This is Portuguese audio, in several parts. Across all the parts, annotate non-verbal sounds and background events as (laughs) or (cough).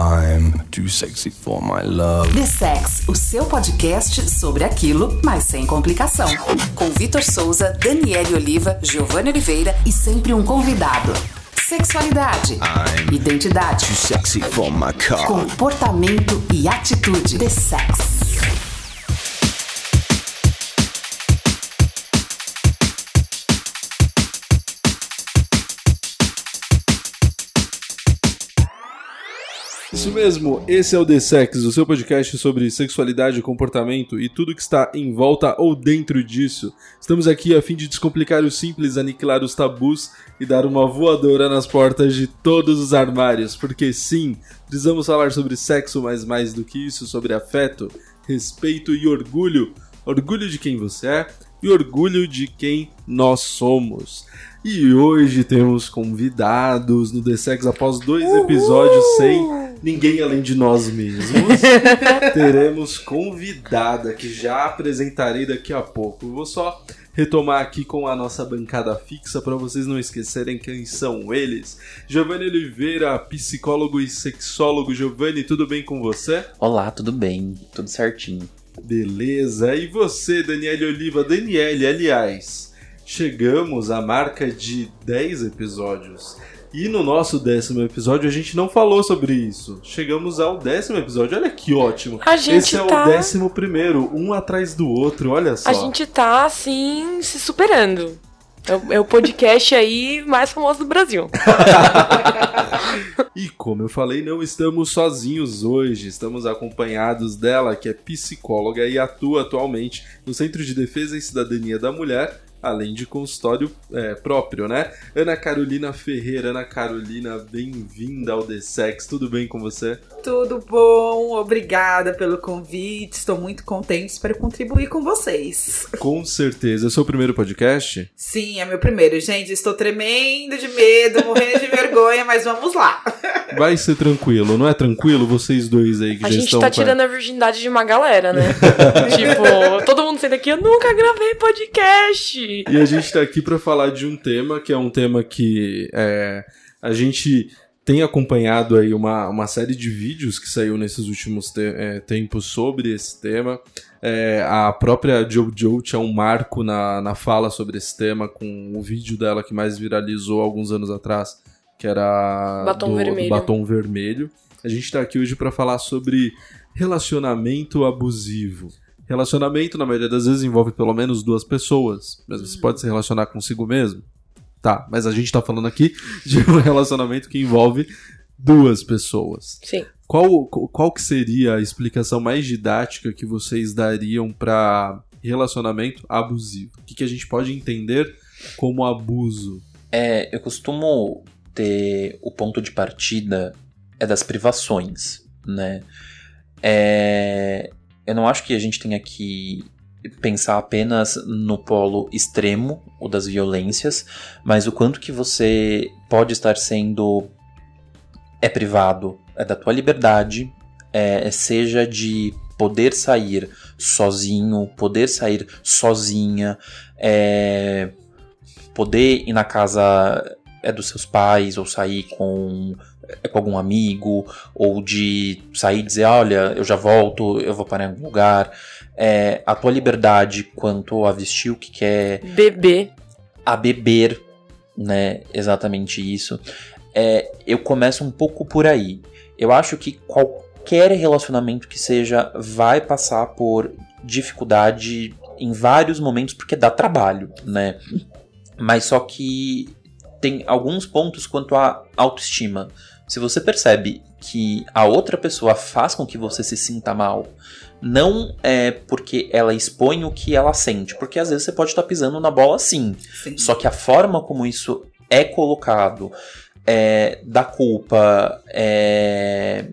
I'm too sexy for my love. The Sex, o seu podcast sobre aquilo, mas sem complicação. Com Vitor Souza, Daniele Oliva, Giovanni Oliveira e sempre um convidado. Sexualidade, I'm identidade, too sexy for my car. comportamento e atitude. The Sex. Isso mesmo, esse é o The Sex, o seu podcast sobre sexualidade, comportamento e tudo que está em volta ou dentro disso. Estamos aqui a fim de descomplicar o simples, aniquilar os tabus e dar uma voadora nas portas de todos os armários, porque sim, precisamos falar sobre sexo, mas mais do que isso, sobre afeto, respeito e orgulho. Orgulho de quem você é e orgulho de quem nós somos. E hoje temos convidados no The Sex após dois episódios sem ninguém além de nós mesmos. (laughs) Teremos convidada que já apresentarei daqui a pouco. Eu vou só retomar aqui com a nossa bancada fixa para vocês não esquecerem quem são eles. Giovanni Oliveira, psicólogo e sexólogo. Giovanni, tudo bem com você? Olá, tudo bem? Tudo certinho. Beleza. E você, Daniele Oliva? Daniele, aliás, chegamos à marca de 10 episódios. E no nosso décimo episódio a gente não falou sobre isso. Chegamos ao décimo episódio. Olha que ótimo. A gente Esse é tá- o décimo primeiro, um atrás do outro. Olha só. A gente tá, assim, se superando. É o, é o podcast aí mais famoso do Brasil. (laughs) E como eu falei, não estamos sozinhos hoje. Estamos acompanhados dela, que é psicóloga e atua atualmente no Centro de Defesa e Cidadania da Mulher, além de consultório é, próprio, né? Ana Carolina Ferreira. Ana Carolina, bem-vinda ao The Sex. Tudo bem com você? Tudo bom, obrigada pelo convite. Estou muito contente, espero contribuir com vocês. Com certeza. É o seu primeiro podcast? Sim, é meu primeiro, gente. Estou tremendo de medo, morrendo de vergonha, mas vamos lá. Vai ser tranquilo, não é tranquilo? Vocês dois aí que A já gente estão. tá com- tirando a virgindade de uma galera, né? (laughs) tipo, todo mundo saindo aqui, eu nunca gravei podcast. E a gente tá aqui pra falar de um tema que é um tema que é, a gente tem acompanhado aí uma, uma série de vídeos que saiu nesses últimos te- é, tempos sobre esse tema. É, a própria Jojo tinha um marco na, na fala sobre esse tema com o vídeo dela que mais viralizou alguns anos atrás, que era Batom do, do vermelho. batom vermelho. A gente tá aqui hoje pra falar sobre relacionamento abusivo. Relacionamento, na maioria das vezes, envolve pelo menos duas pessoas. Mas você pode se relacionar consigo mesmo? Tá, mas a gente tá falando aqui (laughs) de um relacionamento que envolve duas pessoas. Sim. Qual, qual que seria a explicação mais didática que vocês dariam para relacionamento abusivo? O que, que a gente pode entender como abuso? É, eu costumo ter o ponto de partida é das privações, né? É, eu não acho que a gente tenha que pensar apenas no polo extremo, o das violências, mas o quanto que você pode estar sendo é privado é da tua liberdade, é, seja de poder sair sozinho, poder sair sozinha, é, poder ir na casa é dos seus pais ou sair com, é, com algum amigo ou de sair e dizer olha eu já volto eu vou parar em algum lugar é, a tua liberdade quanto a vestir o que quer Bebê. a beber, né? Exatamente isso. É, eu começo um pouco por aí. Eu acho que qualquer relacionamento que seja vai passar por dificuldade em vários momentos porque dá trabalho, né? Mas só que tem alguns pontos quanto à autoestima. Se você percebe que a outra pessoa faz com que você se sinta mal, não é porque ela expõe o que ela sente, porque às vezes você pode estar pisando na bola sim. Sim. Só que a forma como isso é colocado, é, da culpa, é,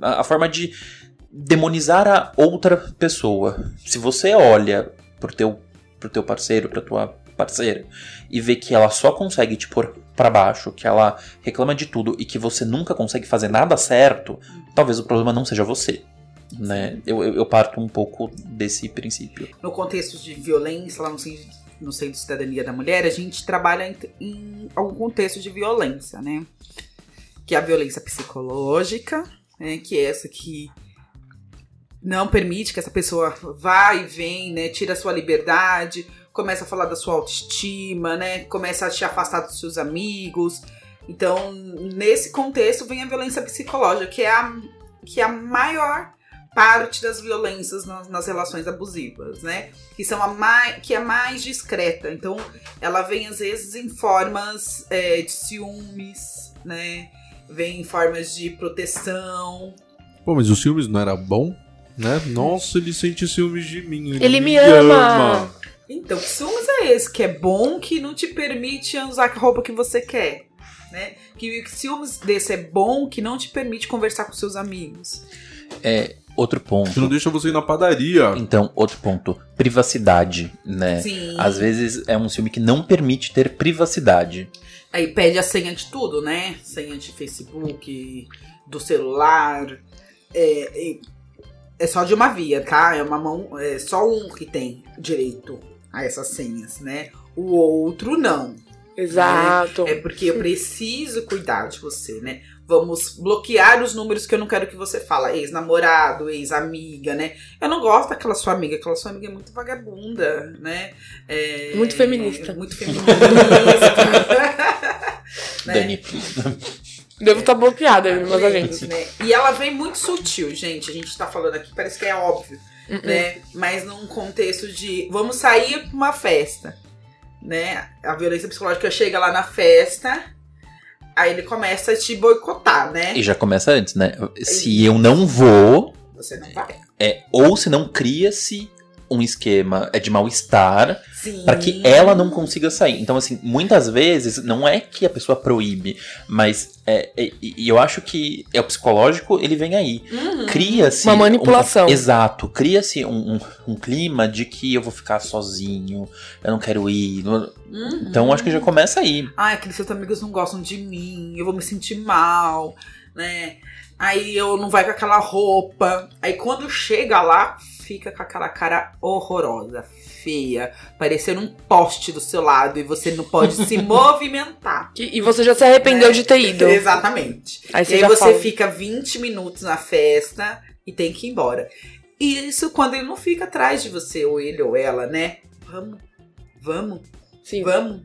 a, a forma de demonizar a outra pessoa. Se você olha pro teu, pro teu parceiro, pra tua parceira, e vê que ela só consegue te pôr pra baixo, que ela reclama de tudo e que você nunca consegue fazer nada certo, talvez o problema não seja você. Né? Eu, eu, parto um pouco desse princípio. No contexto de violência, lá no centro, no centro de cidadania da mulher, a gente trabalha em, em algum contexto de violência, né? que é a violência psicológica, né, que é essa que não permite que essa pessoa vá e vem, né, tira a sua liberdade, começa a falar da sua autoestima, né, começa a te afastar dos seus amigos. Então, nesse contexto vem a violência psicológica, que é a, que é a maior parte das violências nas, nas relações abusivas, né? Que são a mais, que é mais discreta. Então, ela vem às vezes em formas é, de ciúmes, né? Vem em formas de proteção. Pô, mas os filmes não era bom? Né? Nossa, ele sente ciúmes de mim. Ele, Ele me ama. Então, que ciúmes é esse? Que é bom que não te permite usar a roupa que você quer. Né? Que ciúmes desse é bom que não te permite conversar com seus amigos. É, outro Que não ponto. deixa você ir na padaria. Então, outro ponto. Privacidade, né? Sim. Às vezes é um filme que não permite ter privacidade. Aí pede a senha de tudo, né? Senha de Facebook, do celular. É, é- é só de uma via, tá? É uma mão. É só um que tem direito a essas senhas, né? O outro não. Exato. É porque eu preciso cuidar de você, né? Vamos bloquear os números que eu não quero que você fala. Ex-namorado, ex-amiga, né? Eu não gosto daquela sua amiga. Aquela sua amiga é muito vagabunda, né? É- Muito feminista. é muito feminista. (laughs) né? Dani. Devo estar bloqueada, mas a Gente, gente. né? E ela vem muito sutil, gente. A gente tá falando aqui, parece que é óbvio, Uh-uh. né? Mas num contexto de vamos sair pra uma festa, né? A violência psicológica chega lá na festa, aí ele começa a te boicotar, né? E já começa antes, né? Se eu não vou, Você não vai. é, ou se não cria-se um esquema é de mal-estar para que ela não consiga sair. Então, assim, muitas vezes não é que a pessoa proíbe, mas é, é- e eu acho que é o psicológico, ele vem aí. Uhum. Cria-se. Uma manipulação. um- exato. Cria-se um, um- um clima de que eu vou ficar sozinho, eu não quero ir. não- Uhum. Então, acho que já começa aí. Ai, aqueles seus amigos não gostam de mim, eu vou me sentir mal, né? Aí eu não vai com aquela roupa. Aí quando chega lá, fica com aquela cara horrorosa, feia, parecendo um poste do seu lado e você não pode se (laughs) movimentar. E e você já se arrependeu né? de ter ido. Exatamente. Aí e você aí já você fala. fica 20 minutos na festa e tem que ir embora. E isso quando ele não fica atrás de você, ou ele ou ela, né? Vamos, vamos. Sim. Vamos.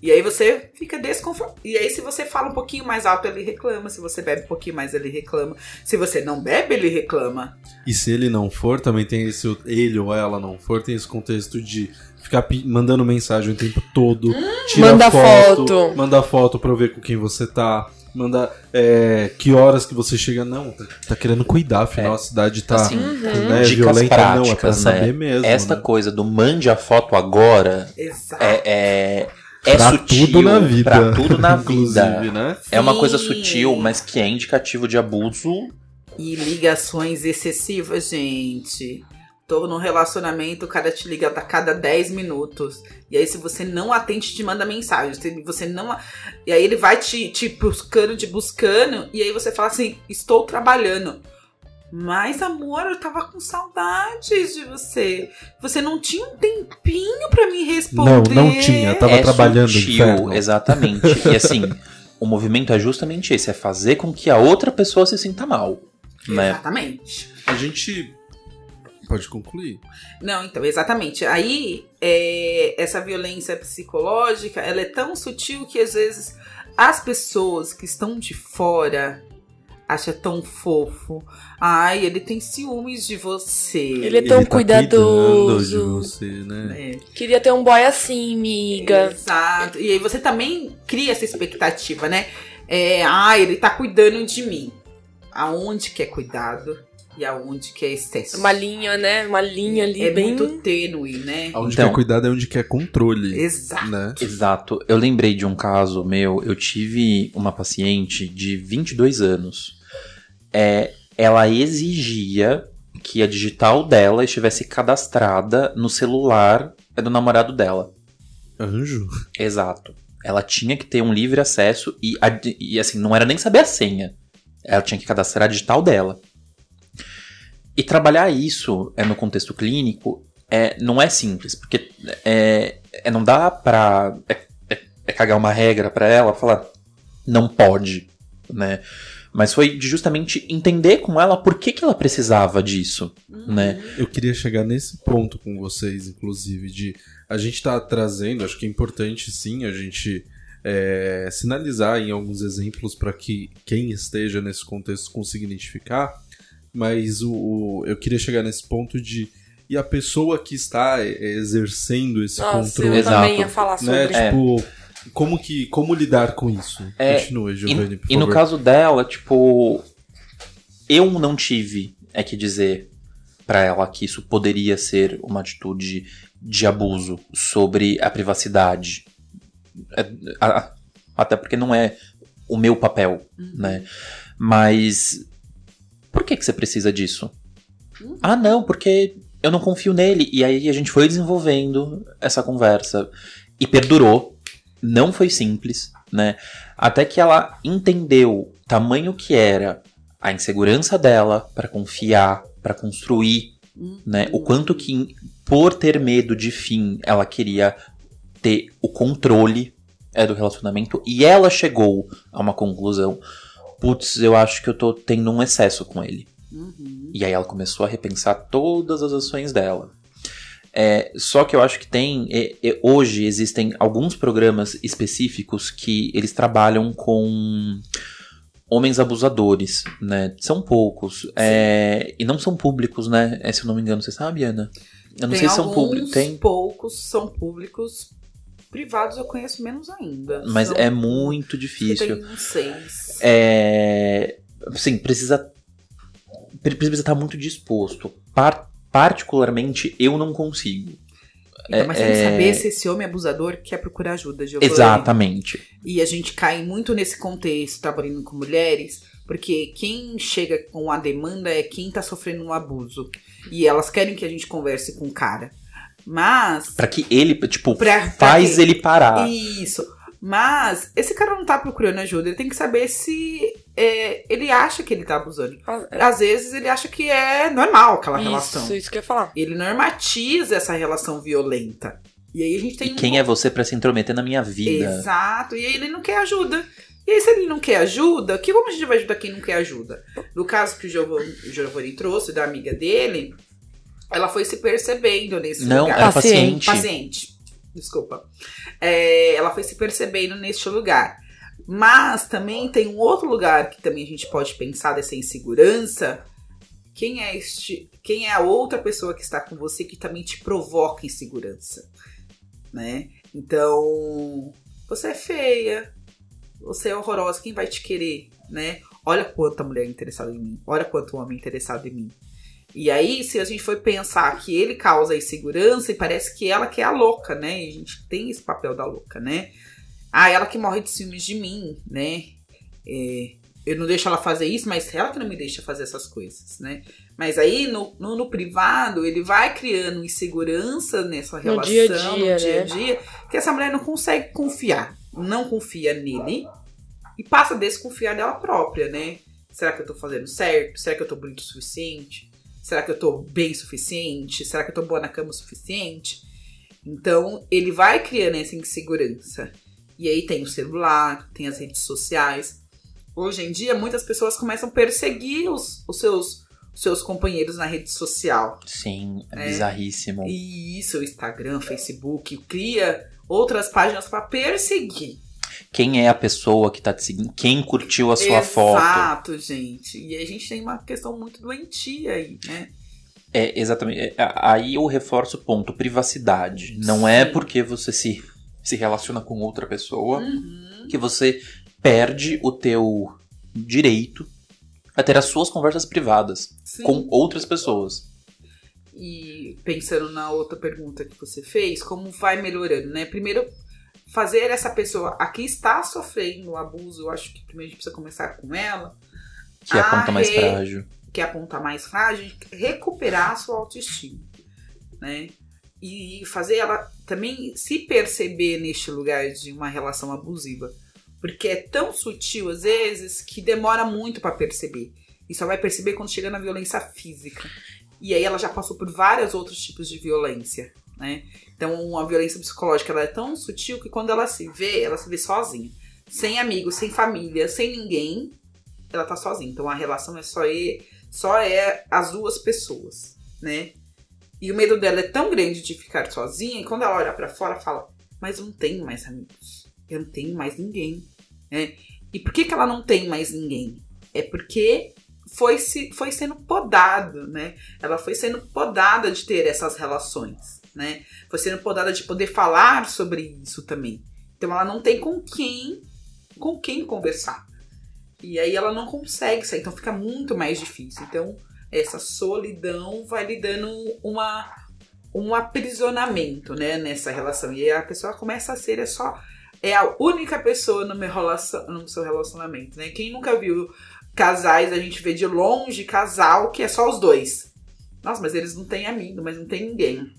E aí você fica desconfortável. E aí, se você fala um pouquinho mais alto, ele reclama. Se você bebe um pouquinho mais, ele reclama. Se você não bebe, ele reclama. E se ele não for, também tem esse. Ele ou ela não for, tem esse contexto de ficar mandando mensagem o tempo todo. tira Manda foto. Manda foto pra eu ver com quem você tá. Manda é, que horas que você chega. Não, tá, tá querendo cuidar, afinal É. a cidade tá Assim, né, Dicas violenta. Não, é pra práticas, saber né? mesmo. Esta né? coisa do mande a foto agora Exato. é, é, é pra sutil. tudo na vida. Pra tudo na (laughs) inclusive, vida. né? É uma coisa sutil, mas que é indicativo de abuso. E ligações excessivas, gente. Tô num relacionamento, o cara te liga a cada 10 minutos. E aí, se você não atende, te manda mensagem. Se você não. E aí ele vai te, te buscando, te buscando. E aí você fala assim: estou trabalhando. Mas, amor, eu tava com saudades de você. Você não tinha um tempinho pra me Não, responder. não tinha. Tava é trabalhando, sutil, inferno. exatamente. e assim, o movimento é justamente esse, é fazer com que a outra pessoa se sinta mal. Né? Exatamente. A gente. Pode concluir. Não, então, exatamente. Aí, é, essa violência psicológica, ela é tão sutil que às vezes as pessoas que estão de fora acham tão fofo. Ai, ele tem ciúmes de você. Ele é tão Ele tá cuidadoso. de você, né? É, Queria ter um boy assim, miga. Exato. E aí você também cria essa expectativa, né? É, ah, ele tá cuidando de mim. Aonde que é cuidado e aonde que é excesso. Uma linha, né? Uma linha ali é bem. muito tênue, né? Onde Então- quer cuidado é onde quer controle. Exato. Né? Exato. Eu lembrei de um caso meu. Eu tive uma paciente de 22 anos. É, ela exigia que a digital dela estivesse cadastrada no celular do namorado dela. Anjo? Exato. Ela tinha que ter um livre acesso e, e, assim, não era nem saber a senha. Ela tinha que cadastrar a digital dela. E trabalhar isso é, no contexto clínico é, não é simples, porque é, é, não dá pra é, é- é cagar uma regra pra ela falar não pode. né? Mas foi de justamente entender com ela por que, que ela precisava disso, né? Eu queria chegar nesse ponto com vocês, inclusive, de a gente tá trazendo, acho que é importante sim a gente é, sinalizar em alguns exemplos para que quem esteja nesse contexto consiga identificar, mas o, o- eu queria chegar nesse ponto de e a pessoa que está é, exercendo esse Nossa, eu controle, Exato. também ia falar sobre. né? É. Tipo, como que como lidar com isso? É, Continua, Giovanni, por E, e no favor. caso dela, tipo, eu não tive, é que dizer pra ela que isso poderia ser uma atitude de abuso sobre a privacidade. É, até porque não é o meu papel, né? Mas por que que você precisa disso? Ah, não, porque eu não confio nele. E aí a gente foi desenvolvendo essa conversa e perdurou. Não foi simples, né? Até que ela entendeu tamanho que era a insegurança dela pra confiar, pra construir, né? O quanto que por ter medo de fim, ela queria ter o controle é, do relacionamento e ela chegou a uma conclusão. Putz, eu acho que eu tô tendo um excesso com ele. Uhum. E aí ela começou a repensar todas as ações dela. É, só que eu acho que tem. é, é, hoje existem alguns programas específicos que eles trabalham com homens abusadores, né? São poucos. é, e não são públicos, né? É, se eu não me engano, você sabe, Ana? Eu não Tem sei se são públicos. Tem. poucos são públicos. Privados eu conheço menos ainda. Mas São- é muito difícil. Tem seis. É. Sim, precisa. pre- Precisa estar muito disposto. Par- particularmente, eu não consigo. Então, mas tem que é- saber se esse homem abusador quer procurar ajuda, Giovanni. Exatamente. E a gente cai muito nesse contexto, trabalhando com mulheres, porque quem chega com a demanda é quem tá sofrendo um abuso. E elas querem que a gente converse com o cara. Mas. Pra que ele, tipo, Pra- pra faz quê? ele parar. Isso. Mas esse cara não tá procurando ajuda. Ele tem que saber se é, ele acha que ele tá abusando. Ah, Às vezes ele acha que é normal aquela relação. Isso, isso que eu ia falar. Ele normatiza essa relação violenta. E aí a gente tem E um quem é você pra se intrometer na minha vida? Exato. E aí ele não quer ajuda. E aí, se ele não quer ajuda, que como a gente vai ajudar quem não quer ajuda? No caso que o Giovanni, trouxe, da amiga dele, ela foi se percebendo nesse Não, lugar. era Paciente. paciente. Desculpa. É, ela foi se percebendo neste lugar. Mas também tem um outro lugar que também a gente pode pensar dessa insegurança. Quem é este, quem é a outra pessoa que está com você que também te provoca insegurança, né? Então, você é feia, você é horrorosa, quem vai te querer, né? Olha quanta mulher interessada em mim, olha quanto homem interessado em mim. E aí, se a gente for pensar que ele causa insegurança, e parece que ela que é a louca, né? E a gente tem esse papel da louca, né? Ah, ela que morre de ciúmes de mim, né? É, eu não deixo ela fazer isso, mas ela que não me deixa fazer essas coisas, né? Mas aí, no, no, no privado, ele vai criando insegurança nessa No relação, dia a dia, no dia a né? dia, que essa mulher não consegue confiar. Não confia nele e passa a desconfiar dela própria, né? Será que eu tô fazendo certo? Será que eu tô bonito o suficiente? Será que eu tô bem o suficiente? Será que eu tô boa na cama o suficiente? Então, ele vai criando essa insegurança. E aí tem o celular, tem as redes sociais. Hoje em dia, muitas pessoas começam a perseguir os, os seus, seus companheiros na rede social. Sim, é, É. bizarríssimo. E isso, o Instagram, Facebook, cria outras páginas para perseguir. Quem é a pessoa que tá te seguindo? Quem curtiu a sua foto? Exato, gente. E a gente tem uma questão muito doentia aí, né? É, exatamente. É, aí eu reforço o ponto, privacidade. Não é Sim. porque você se, se relaciona com outra pessoa Uhum. que você perde o teu direito a ter as suas conversas privadas Sim. com outras pessoas. E pensando na outra pergunta que você fez, como vai melhorando, né? Primeiro, fazer essa pessoa aqui está sofrendo o abuso, eu acho que primeiro a gente precisa começar com ela, Que é a ponta mais frágil. que é a ponta mais frágil, recuperar a sua autoestima, né? E fazer ela também se perceber neste lugar de uma relação abusiva. Porque é tão sutil, às vezes, que demora muito pra perceber. E só vai perceber quando chega na violência física. E aí ela já passou por vários outros tipos de violência, né? Então, a violência psicológica ela é tão sutil que quando ela se vê, ela se vê sozinha. sem amigos, sem família, sem ninguém, ela tá sozinha. Então a relação é só, e, só é as duas pessoas, né? E o medo dela é tão grande de ficar sozinha, e quando ela olha para fora, fala: Mas eu não tenho mais amigos, eu não tenho mais ninguém, né? E por que, que ela não tem mais ninguém? É porque foi, se, foi sendo podado, né? Ela foi sendo podada de ter essas relações, né? Foi sendo podada de poder falar sobre isso também. Então ela não tem com quem com quem conversar. E aí ela não consegue sair, então fica muito mais difícil. Então essa solidão vai lhe dando uma um aprisionamento, né, nessa relação. E a pessoa começa a ser é só é a única pessoa no meu relacion, no seu relacionamento, né? Quem nunca viu casais, a gente vê de longe casal que é só os dois. Nossa, mas eles não têm amigo, mas não tem ninguém.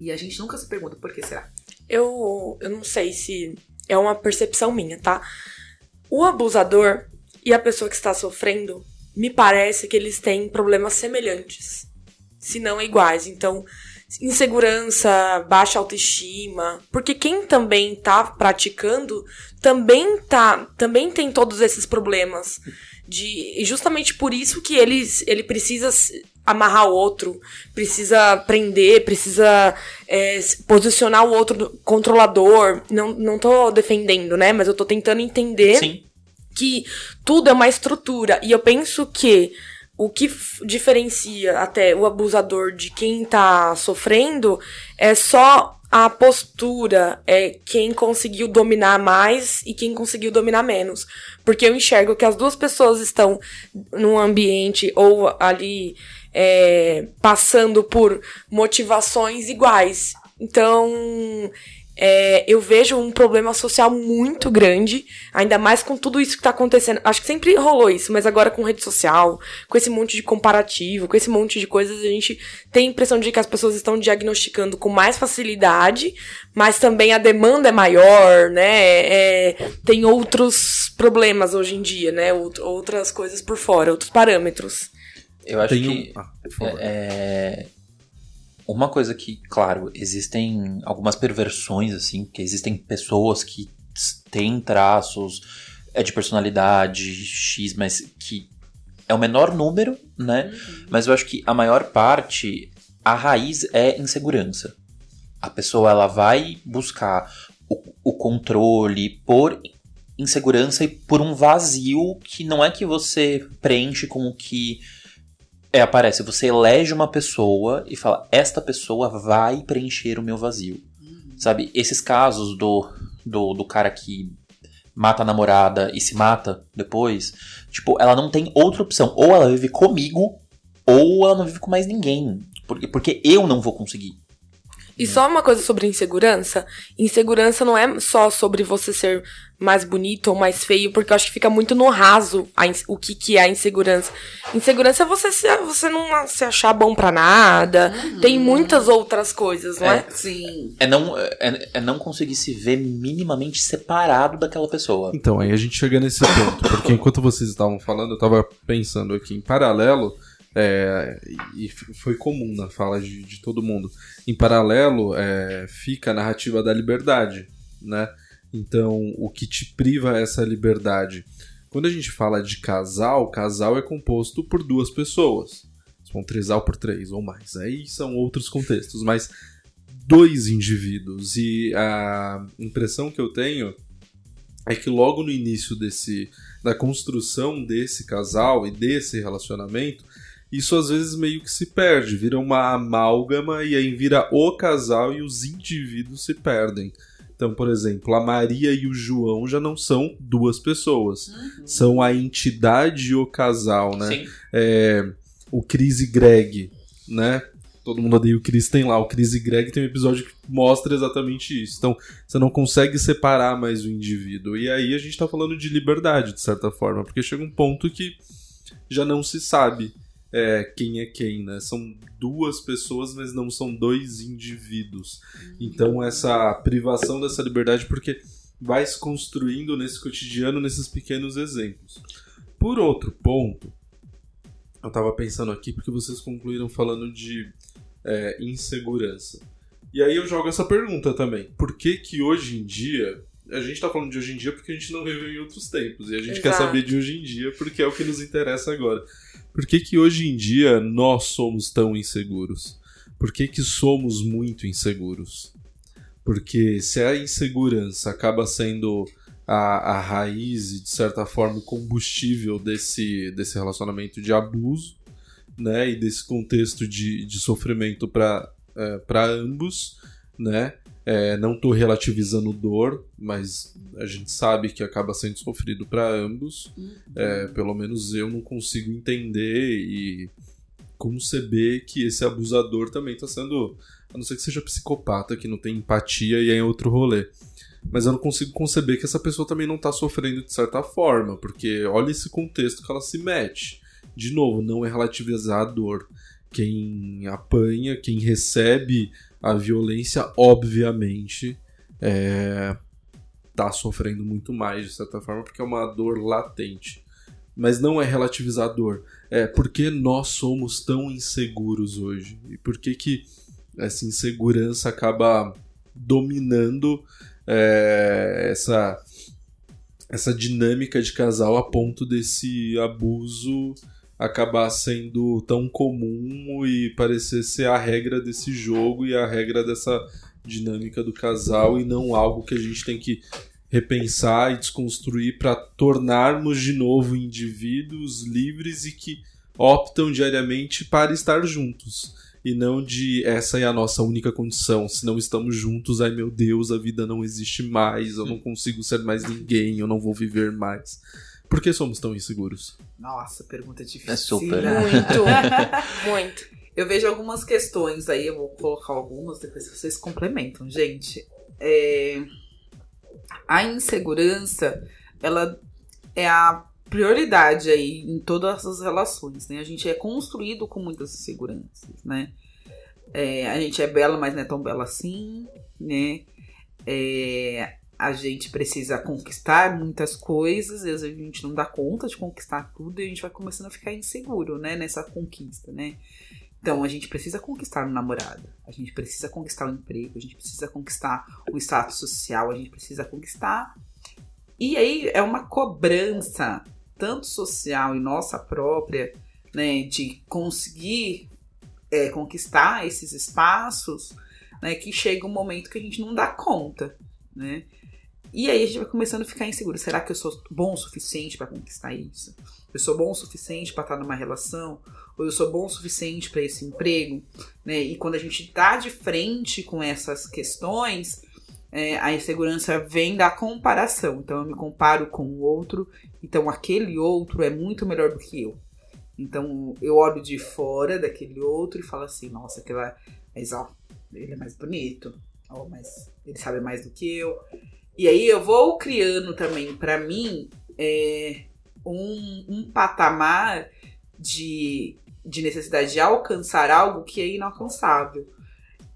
E a gente nunca se pergunta por que será. Eu, eu não sei se é uma percepção minha, tá? O abusador e a pessoa que está sofrendo, me parece que eles têm problemas semelhantes, se não iguais. Então, insegurança, baixa autoestima, porque quem também tá praticando também tá, também tem todos esses problemas de e justamente por isso que ele, ele precisa amarrar o outro, precisa prender, precisa é, posicionar o outro controlador. Não, não tô defendendo, né? Mas eu tô tentando entender Sim. que tudo é uma estrutura. E eu penso que o que diferencia até o abusador de quem tá sofrendo é só a postura, é quem conseguiu dominar mais e quem conseguiu dominar menos. Porque eu enxergo que as duas pessoas estão num ambiente ou ali é, passando por motivações iguais. Então, é, eu vejo um problema social muito grande, ainda mais com tudo isso que tá acontecendo. Acho que sempre rolou isso, mas agora com rede social, com esse monte de comparativo, com esse monte de coisas, a gente tem a impressão de que as pessoas estão diagnosticando com mais facilidade, mas também a demanda é maior, né? É, tem outros problemas hoje em dia, né? Outras coisas por fora, outros parâmetros. Eu acho Tem que. um... Ah, por favor. É, uma coisa que, claro, existem algumas perversões, assim, que existem pessoas que têm traços é, de personalidade X, mas que é o menor número, né? Mas eu acho que a maior parte, a raiz é insegurança. A pessoa ela vai buscar o, o controle por insegurança e por um vazio que não é que você preenche com o que é, aparece, você elege uma pessoa e fala, esta pessoa vai preencher o meu vazio. Sabe, esses casos do, do, do cara que mata a namorada e se mata depois, tipo, ela não tem outra opção. Ou ela vive comigo, ou ela não vive com mais ninguém. Porque, porque eu não vou conseguir. E só uma coisa sobre insegurança. Insegurança não é só sobre você ser mais bonito ou mais feio, porque eu acho que fica muito no raso o que, que é a insegurança. Insegurança é você, se, você não se achar bom pra nada. Tem muitas outras coisas, não é? Sim. É não, é, é não conseguir se ver minimamente separado daquela pessoa. Então, aí a gente chega nesse ponto, porque enquanto vocês estavam falando, eu tava pensando aqui em paralelo, é, e foi comum na fala de, de todo mundo. Em paralelo, é, fica a narrativa da liberdade, né? Então, o que te priva essa liberdade? Quando a gente fala de casal, casal é composto por duas pessoas. Um trisal por três ou mais. Aí são outros contextos, mas dois indivíduos. E a impressão que eu tenho é que logo no início desse da construção desse casal e desse relacionamento, isso às vezes meio que se perde, vira uma amálgama e aí vira o casal e os indivíduos se perdem. Então, por exemplo, a Maria e o João já não são duas pessoas, são a entidade e o casal, né? Sim. é, o Chris e Greg, né? Todo mundo odeia o Chris, tem lá. O Chris e Greg tem um episódio que mostra exatamente isso. Então, você não consegue separar mais o indivíduo. E aí a gente tá falando de liberdade, de certa forma, porque chega um ponto que já não se sabe é, quem é quem, né? São duas pessoas, mas não são dois indivíduos. Então, essa privação dessa liberdade, porque vai se construindo nesse cotidiano, nesses pequenos exemplos. Por outro ponto, eu tava pensando aqui porque vocês concluíram falando de é, insegurança. E aí eu jogo essa pergunta também. Por que que hoje em dia a gente tá falando de hoje em dia porque a gente não viveu em outros tempos. E a gente Exato. quer saber de hoje em dia porque é o que nos interessa agora. Por que, que hoje em dia nós somos tão inseguros? Por que, que somos muito inseguros? Porque se a insegurança acaba sendo a, a raiz e, de certa forma, o combustível desse, desse relacionamento de abuso, né? E desse contexto de, de sofrimento para é, para ambos, né? É, não estou relativizando dor, mas a gente sabe que acaba sendo sofrido para ambos. É, pelo menos eu não consigo entender e conceber que esse abusador também está sendo. A não ser que seja psicopata, que não tem empatia e é em outro rolê. Mas eu não consigo conceber que essa pessoa também não tá sofrendo de certa forma, porque olha esse contexto que ela se mete. De novo, não é relativizar a dor. Quem apanha, quem recebe a violência, obviamente, é, tá sofrendo muito mais, de certa forma, porque é uma dor latente. Mas não é relativizar a dor. É porque nós somos tão inseguros hoje. E por que que essa insegurança acaba dominando é, essa essa dinâmica de casal a ponto desse abuso acabar sendo tão comum e parecer ser a regra desse jogo e a regra dessa dinâmica do casal e não algo que a gente tem que repensar e desconstruir para tornarmos de novo indivíduos livres e que optam diariamente para estar juntos e não de essa é a nossa única condição. Se não estamos juntos, ai meu Deus, a vida não existe mais, eu não consigo ser mais ninguém, eu não vou viver mais. Por que somos tão inseguros? Nossa, pergunta difícil. É super. né? Muito, (laughs) muito. Eu vejo algumas questões aí, eu vou colocar algumas, depois vocês complementam. Gente, é, a insegurança, ela é a prioridade aí em todas as relações, né? A gente é construído com muitas inseguranças, né? É, a gente é bela, mas não é tão bela assim, né? É, a gente precisa conquistar muitas coisas, e às vezes a gente não dá conta de conquistar tudo e a gente vai começando a ficar inseguro, né? Nessa conquista, né? Então a gente precisa conquistar o namorado, a gente precisa conquistar o emprego, a gente precisa conquistar o status social, a gente precisa conquistar. E aí é uma cobrança, tanto social e nossa própria, né, de conseguir é, conquistar esses espaços, né, que chega um momento que a gente não dá conta, né? E aí a gente vai começando a ficar inseguro. Será que eu sou bom o suficiente para conquistar isso? Eu sou bom o suficiente para estar numa relação? Ou eu sou bom o suficiente para esse emprego? Né? E quando a gente tá de frente com essas questões, é, a insegurança vem da comparação. Então eu me comparo com o outro, então aquele outro é muito melhor do que eu. Então eu olho de fora daquele outro e falo assim, nossa, aquela. Mas ó, ele é mais bonito. Ó, mas ele sabe mais do que eu. E aí eu vou criando também para mim é, um, um patamar de, de necessidade de alcançar algo que é inalcançável.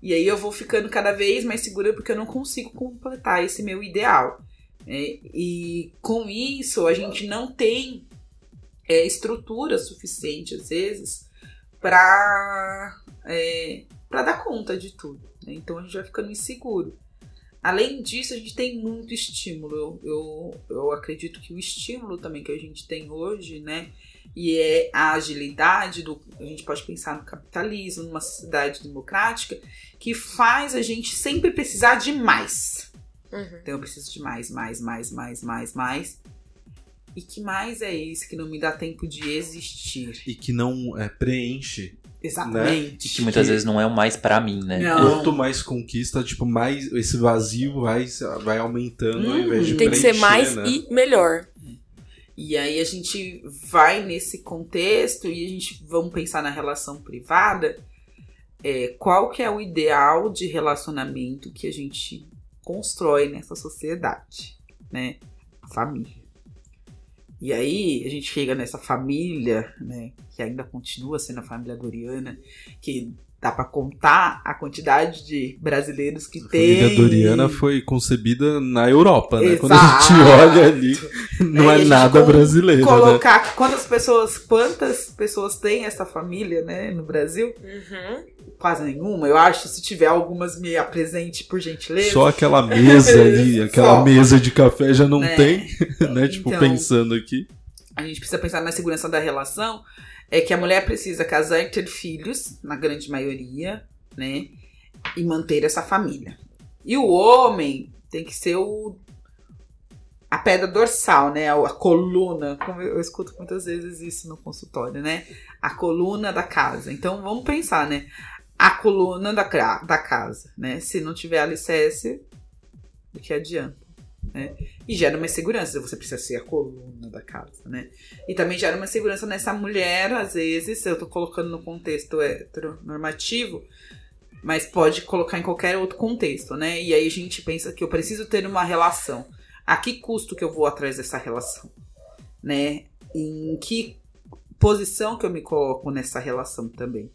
E aí eu vou ficando cada vez mais segura porque eu não consigo completar esse meu ideal. né? e com isso a gente não tem é, estrutura suficiente às vezes para é, dar conta de tudo. né? Então a gente vai ficando inseguro. Além disso, a gente tem muito estímulo. Eu, eu, eu acredito que o estímulo também que a gente tem hoje, né? E é a agilidade do. A gente pode pensar no capitalismo, numa sociedade democrática, que faz a gente sempre precisar de mais. Uhum. Então eu preciso de mais, mais, mais, mais, mais, mais. E que mais é esse que não me dá tempo de existir? E que não é, preenche. Exatamente. Que muitas Que- vezes não é o mais pra mim, né? Não. Quanto mais conquista, tipo, mais esse vazio vai, vai aumentando ao Hum, invés de Tem que ser mais né? e melhor. E aí a gente vai nesse contexto e a gente vamos pensar na relação privada. É, qual que é o ideal de relacionamento que a gente constrói nessa sociedade, né? A família. E aí a gente chega nessa família, né? Que ainda continua sendo a família Doriana, que dá pra contar a quantidade de brasileiros que A tem. família Doriana foi concebida na Europa, né? Exato. Quando a gente olha ali, (laughs) não É, a é nada brasileiro, né? colocar quantas pessoas quantas pessoas tem essa família né no Brasil Uhum. Quase nenhuma. Eu acho, se tiver algumas, me apresente, por gentileza. Só aquela mesa (laughs) ali, aquela Só. mesa de café já não Né? tem, (laughs) né? Tipo, Então- pensando aqui. a gente precisa pensar na segurança da relação, é que a mulher precisa casar e ter filhos, na grande maioria, né? E manter essa família. E o homem tem que ser o a pedra dorsal, né? A, coluna, como eu escuto muitas vezes isso no consultório, né? A coluna da casa. Então vamos pensar, né? A coluna da, da casa, né? Se não tiver alicerce, do que adianta? Né? E gera uma insegurança, você precisa ser a coluna da casa, né? E também gera uma insegurança nessa mulher, às vezes, eu tô colocando no contexto heteronormativo, mas pode colocar em qualquer outro contexto, né? E aí a gente pensa que eu preciso ter uma relação. A que custo que eu vou atrás dessa relação? Né? Em que posição que eu me coloco nessa relação também?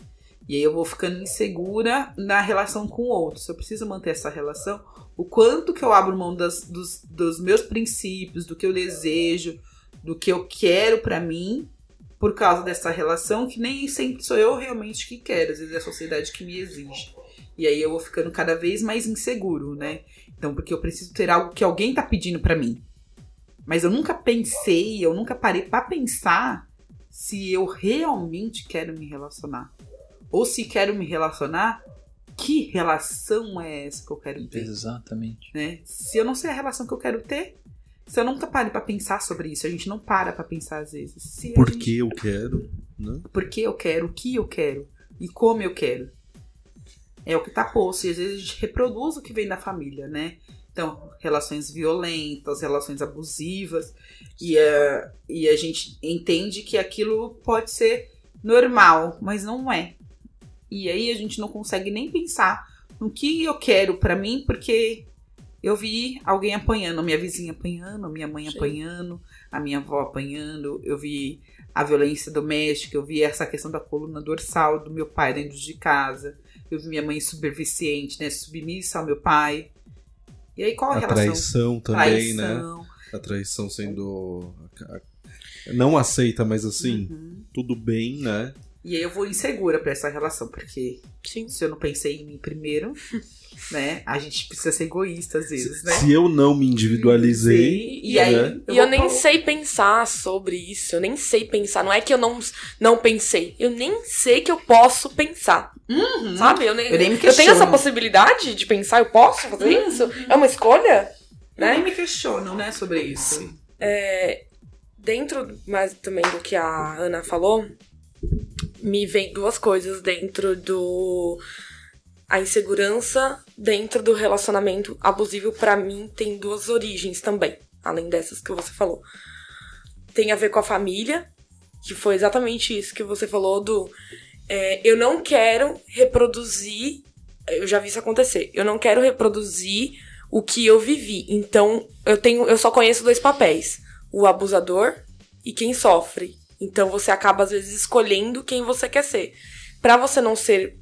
E aí eu vou ficando insegura na relação com o outro. Se eu preciso manter essa relação, o quanto que eu abro mão das- dos, dos meus princípios, do que eu desejo, do que eu quero pra mim, por causa dessa relação que nem sempre sou eu realmente que quero, às vezes é a sociedade que me exige. E aí eu vou ficando cada vez mais inseguro, né? Então, porque eu preciso ter algo que alguém tá pedindo pra mim. Mas eu nunca pensei, eu nunca parei pra pensar se eu realmente quero me relacionar. Ou se quero me relacionar, que relação é essa que eu quero ter? Exatamente. né? Se eu não sei a relação que eu quero ter, se eu nunca parei pra pensar sobre isso, a gente não para pra pensar às vezes. Se Por gente- que eu quero, né? Por que eu quero, o que eu quero e como eu quero. É o que tá posto e às vezes a gente reproduz o que vem da família, né? Então, relações violentas, relações abusivas, e a, e a gente entende que aquilo pode ser normal, mas não é. E aí a gente não consegue nem pensar no que eu quero pra mim, porque eu vi alguém apanhando, minha vizinha apanhando, minha mãe Sim. apanhando, a minha avó apanhando, eu vi a violência doméstica, eu vi essa questão da coluna dorsal do meu pai dentro de casa, eu vi minha mãe superviciente, né, submissa ao meu pai. E aí qual a, A relação? traição também, né? Traição. A traição sendo. Não aceita, mas assim, Uhum. tudo bem, né? E aí eu vou insegura pra essa relação, porque Sim. se eu não pensei em mim primeiro, (laughs) né? A gente precisa ser egoísta às vezes, né? Se eu não me individualizei. E aí, né? E eu nem sei pensar sobre isso. Eu nem sei pensar. Não é que eu não, não pensei. Eu nem sei que eu posso pensar. Uhum. Sabe? Eu nem, Eu nem me eu tenho essa possibilidade de pensar. Eu posso fazer Uhum. isso? É uma escolha? Eu nem Né? me questiono, né, sobre isso. É, dentro mais também do que a Ana falou, me vem duas coisas dentro do a insegurança dentro do relacionamento abusivo pra mim tem duas origens também, além dessas que você falou. Tem a ver com a família, que foi exatamente isso que você falou do é, eu não quero reproduzir, eu já vi isso acontecer. Eu não quero reproduzir o que eu vivi. Então, eu tenho, eu só conheço dois papéis: o abusador e quem sofre. Então, você acaba às vezes escolhendo quem você quer ser. Pra você não ser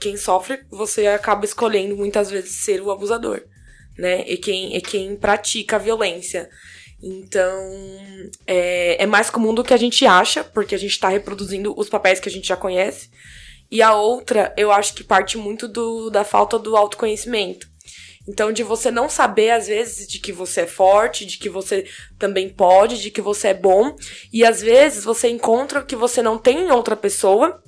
quem sofre, você acaba escolhendo muitas vezes ser o abusador, né? E quem é quem pratica a violência. Então, é, é mais comum do que a gente acha, porque a gente tá reproduzindo os papéis que a gente já conhece. E a outra, eu acho que parte muito do, da falta do autoconhecimento. Então, de você não saber, às vezes, de que você é forte, de que você também pode, de que você é bom. E às vezes você encontra o que você não tem em outra pessoa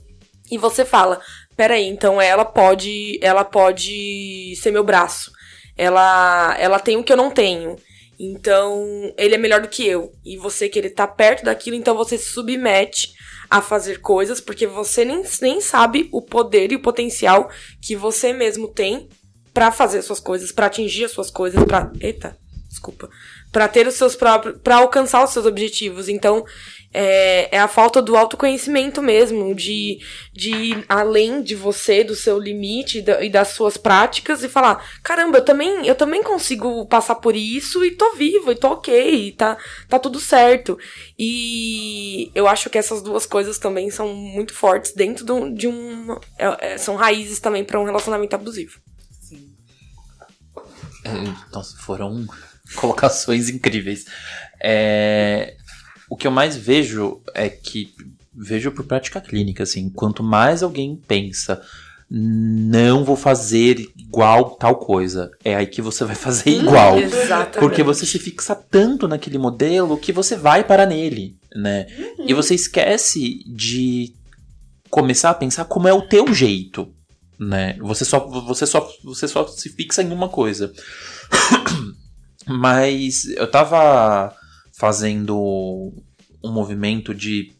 e você fala: peraí, então ela pode. Ela pode ser meu braço. Ela, ela tem o que eu não tenho. Então, ele é melhor do que eu. E você querer estar perto daquilo, então você se submete a fazer coisas, porque você nem, nem sabe o poder e o potencial que você mesmo tem pra fazer suas coisas, pra atingir as suas coisas, pra. Eita, desculpa. Pra ter os seus próprios. pra alcançar os seus objetivos. Então, é, é a falta do autoconhecimento mesmo, de, de ir além de você, do seu limite e da- das suas práticas e falar: caramba, eu também, eu também consigo passar por isso e tô vivo, e tô ok, e tá, tá tudo certo. E eu acho que essas duas coisas também são muito fortes dentro de um. é- é- são raízes também pra um relacionamento abusivo. (laughs) Nossa, foram colocações incríveis. É, o que eu mais vejo é que vejo por prática clínica, assim, quanto mais alguém pensa não vou fazer igual tal coisa. É aí que você vai fazer igual. Exatamente. Porque você se fixa tanto naquele modelo que você vai parar nele, né? E você esquece de começar a pensar como é o teu jeito, né? Você só, você só, você só se fixa em uma coisa. (clears throat) Mas eu tava fazendo um movimento de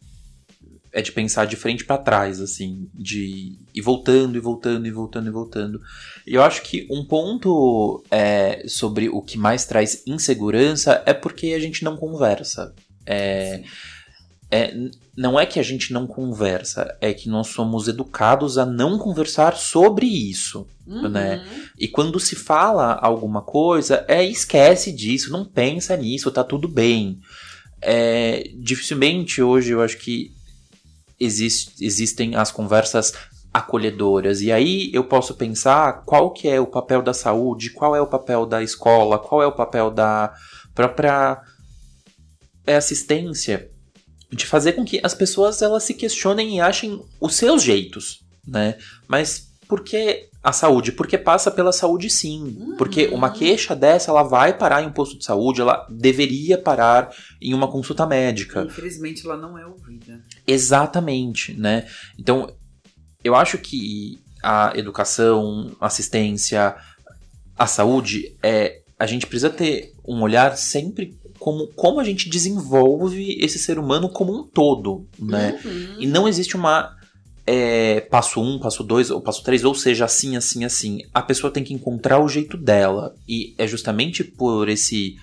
é de pensar de frente para trás, assim, de ir voltando e voltando e voltando e voltando. E eu acho que um ponto é, sobre o que mais traz insegurança é porque a gente não conversa. É, é, não é que a gente não conversa, é que nós somos educados a não conversar sobre isso, Uhum. né? E quando se fala alguma coisa, é esquece disso, não pensa nisso, tá tudo bem. É, dificilmente hoje eu acho que existe, existem as conversas acolhedoras. E aí eu posso pensar qual que é o papel da saúde, qual é o papel da escola, qual é o papel da própria é, assistência de fazer com que as pessoas elas se questionem e achem os seus jeitos, né? Mas por que a saúde? Porque passa pela saúde sim. Porque uma queixa dessa, ela vai parar em um posto de saúde, ela deveria parar em uma consulta médica. Infelizmente ela não é ouvida. Exatamente, né? Então, eu acho que a educação, assistência, a saúde, é, a gente precisa ter um olhar sempre como, como a gente desenvolve esse ser humano como um todo, né? E não existe uma é, passo um, passo dois ou passo três, ou seja, assim, assim, assim. A pessoa tem que encontrar o jeito dela. E é justamente por esse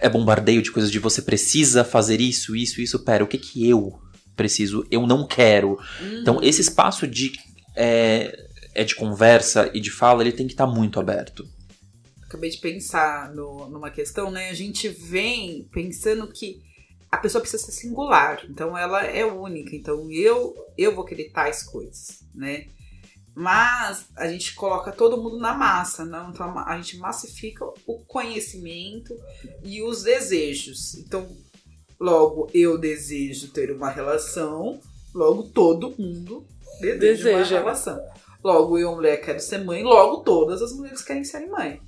é bombardeio de coisas de você precisa fazer isso, isso, isso. Pera, o que que eu preciso? Eu não quero. Então, esse espaço de, é, é de conversa e de fala, ele tem que estar muito aberto. Acabei de pensar no- numa questão, né? A gente vem pensando que a pessoa precisa ser singular, então ela é única, então eu eu vou querer tais coisas, né? Mas a gente coloca todo mundo na massa, não? Então a gente massifica o conhecimento e os desejos. Então, logo eu desejo ter uma relação, logo todo mundo deseja, Deseja. uma relação. Logo eu, mulher, quero ser mãe, logo todas as mulheres querem ser mães.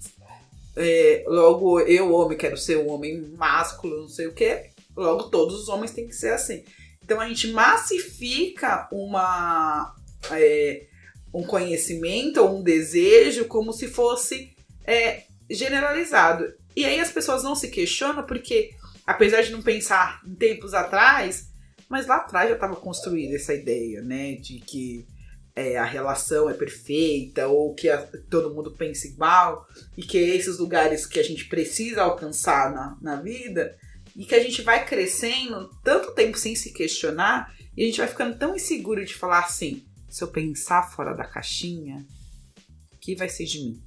É, logo eu, homem, quero ser um homem másculo, não sei o que. Logo todos os homens têm que ser assim. Então a gente massifica uma, é, um conhecimento ou um desejo como se fosse é, generalizado. E aí as pessoas não se questionam porque, apesar de não pensar em tempos atrás, mas lá atrás já estava construída essa ideia, né? De que é, a relação é perfeita ou que a- todo mundo pensa igual e que esses lugares que a gente precisa alcançar na, na vida e que a gente vai crescendo tanto tempo sem se questionar e a gente vai ficando tão inseguro de falar assim: se eu pensar fora da caixinha, o que vai ser de mim?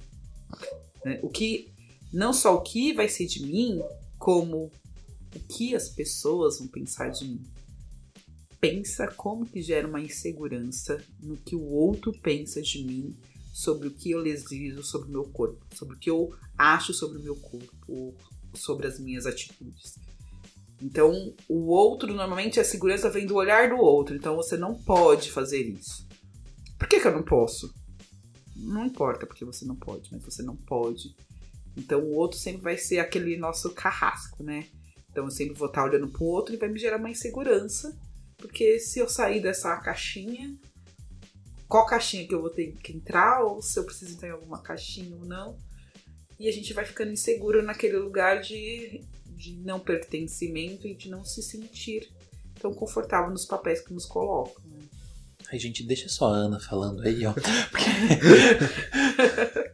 Né? O que, não só o que vai ser de mim, como o que as pessoas vão pensar de mim. Pensa como que gera uma insegurança no que o outro pensa de mim, sobre o que eu desejo sobre o meu corpo, sobre o que eu acho sobre o meu corpo, sobre as minhas atitudes. Então, o outro, normalmente, a segurança vem do olhar do outro. Então, você não pode fazer isso. Por que, que eu não posso? Não importa porque você não pode, mas você não pode. Então, o outro sempre vai ser aquele nosso carrasco, né? Então, eu sempre vou estar olhando pro outro e vai me gerar uma insegurança. Porque se eu sair dessa caixinha, qual caixinha que eu vou ter que entrar? Ou se eu preciso entrar em alguma caixinha ou não. E a gente vai ficando inseguro naquele lugar de, de não pertencimento e de não se sentir tão confortável nos papéis que nos colocam. Ai, gente, deixa só a Ana falando aí, ó. (laughs)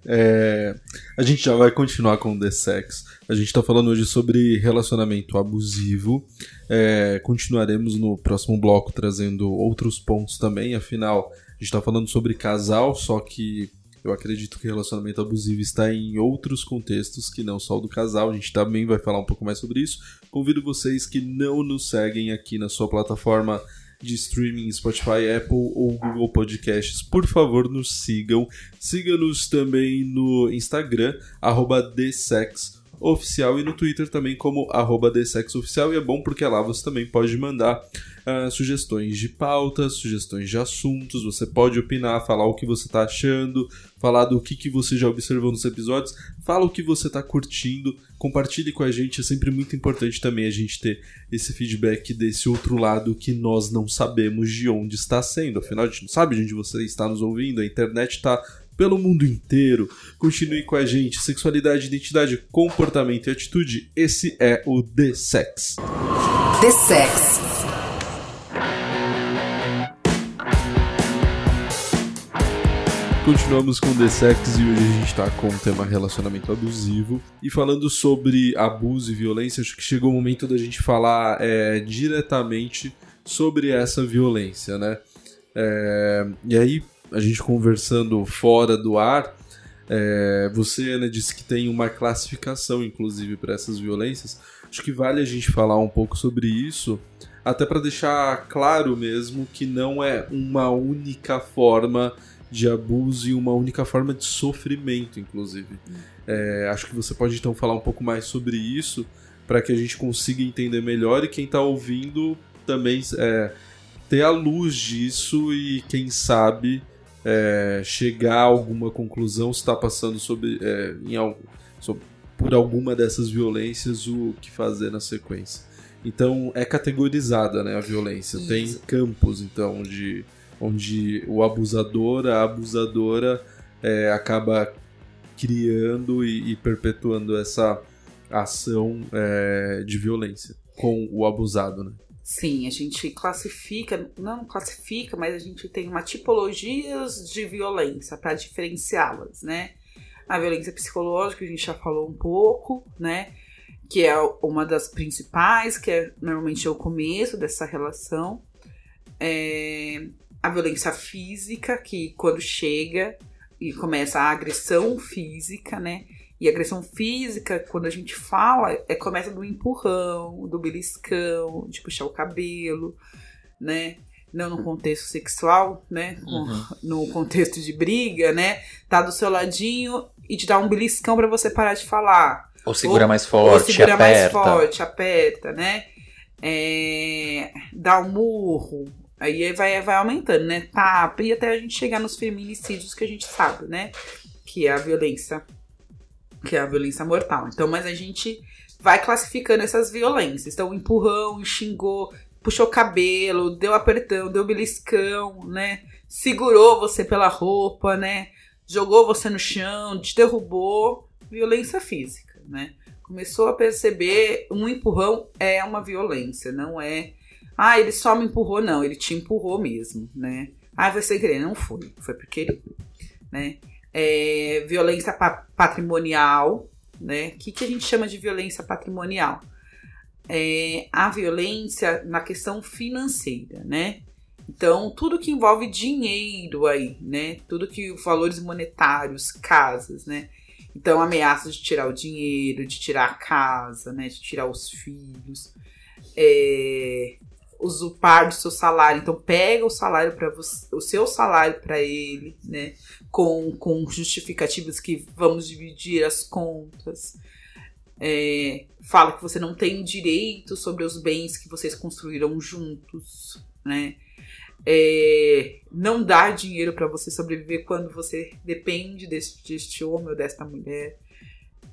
É, a gente já vai continuar com The Sex. A gente tá falando hoje sobre relacionamento abusivo. É, continuaremos no próximo bloco trazendo outros pontos também. Afinal, a gente tá falando sobre casal, só que eu acredito que relacionamento abusivo está em outros contextos que não só o do casal. A gente também vai falar um pouco mais sobre isso. Convido vocês que não nos seguem aqui na sua plataforma de streaming, Spotify, Apple ou Google Podcasts, por favor, nos sigam. Siga-nos também no Instagram, arroba TheSex oficial e no Twitter também como arroba oficial e é bom porque lá você também pode mandar uh, sugestões de pautas, sugestões de assuntos, você pode opinar, falar o que você está achando, falar do que, que você já observou nos episódios, fala o que você está curtindo, compartilhe com a gente, é sempre muito importante também a gente ter esse feedback desse outro lado que nós não sabemos de onde está sendo, afinal a gente não sabe de onde você está nos ouvindo, a internet está pelo mundo inteiro. Continue com a gente. Sexualidade, identidade, comportamento e atitude. Esse é o The Sex. The Sex. Continuamos com The Sex e hoje a gente está com o tema relacionamento abusivo. E falando sobre abuso e violência, acho que chegou o momento da gente falar é, diretamente sobre essa violência, né? É, e aí, a gente conversando fora do ar, é, você, Ana, disse que tem uma classificação, inclusive, para essas violências. Acho que vale a gente falar um pouco sobre isso, até para deixar claro mesmo que não é uma única forma de abuso e uma única forma de sofrimento, inclusive. É, acho que você pode então falar um pouco mais sobre isso para que a gente consiga entender melhor e quem está ouvindo também é, ter a luz disso e quem sabe é, chegar a alguma conclusão, se está passando sobre, é, em algo, sobre, por alguma dessas violências, o que fazer na sequência. Então é categorizada né, a violência. Isso. Tem campos então de onde o abusador, a abusadora é, acaba criando e, e, perpetuando essa ação é, de violência com o abusado, né? Sim, a gente classifica, não classifica, mas a gente tem uma tipologias de violência para diferenciá-las, né? A violência psicológica, a gente já falou um pouco, né? Que é uma das principais, que é normalmente é o começo dessa relação. É, a violência física, que quando chega e começa a agressão física, né? E agressão física, quando a gente fala, é começa do empurrão, do beliscão, de puxar o cabelo, né? Não no contexto sexual, né? Uhum. No contexto de briga, né? Tá do seu ladinho e te dá um beliscão para você parar de falar. Ou segura ou, mais forte, ou segura aperta. mais forte, aperta, né? É, dá um murro, aí vai, vai aumentando, né? Tapa, e até a gente chegar nos feminicídios que a gente sabe, né? Que é a violência que é a violência mortal. Então, mas a gente vai classificando essas violências. Então, empurrão, xingou, puxou cabelo, deu apertão, deu beliscão, né? Segurou você pela roupa, né? Jogou você no chão, te derrubou. Violência física, né? Começou a perceber um empurrão é uma violência, não é. Ah, ele só me empurrou, não, ele te empurrou mesmo, né? Ah, foi sem querer, não foi, foi porque ele, né? É, violência pa patrimonial, né? O que, que a gente chama de violência patrimonial? É, a violência na questão financeira, né? Então, tudo que envolve dinheiro aí, né? Tudo que valores monetários, casas, né? Então, ameaças de tirar o dinheiro, de tirar a casa, né? De tirar os filhos. É, usurpar do seu salário. Então pega o salário para o seu salário para ele, né? Com, com justificativas que vamos dividir as contas. É, fala que você não tem direito sobre os bens que vocês construíram juntos, né? É, não dá dinheiro para você sobreviver quando você depende desse, deste homem ou desta mulher.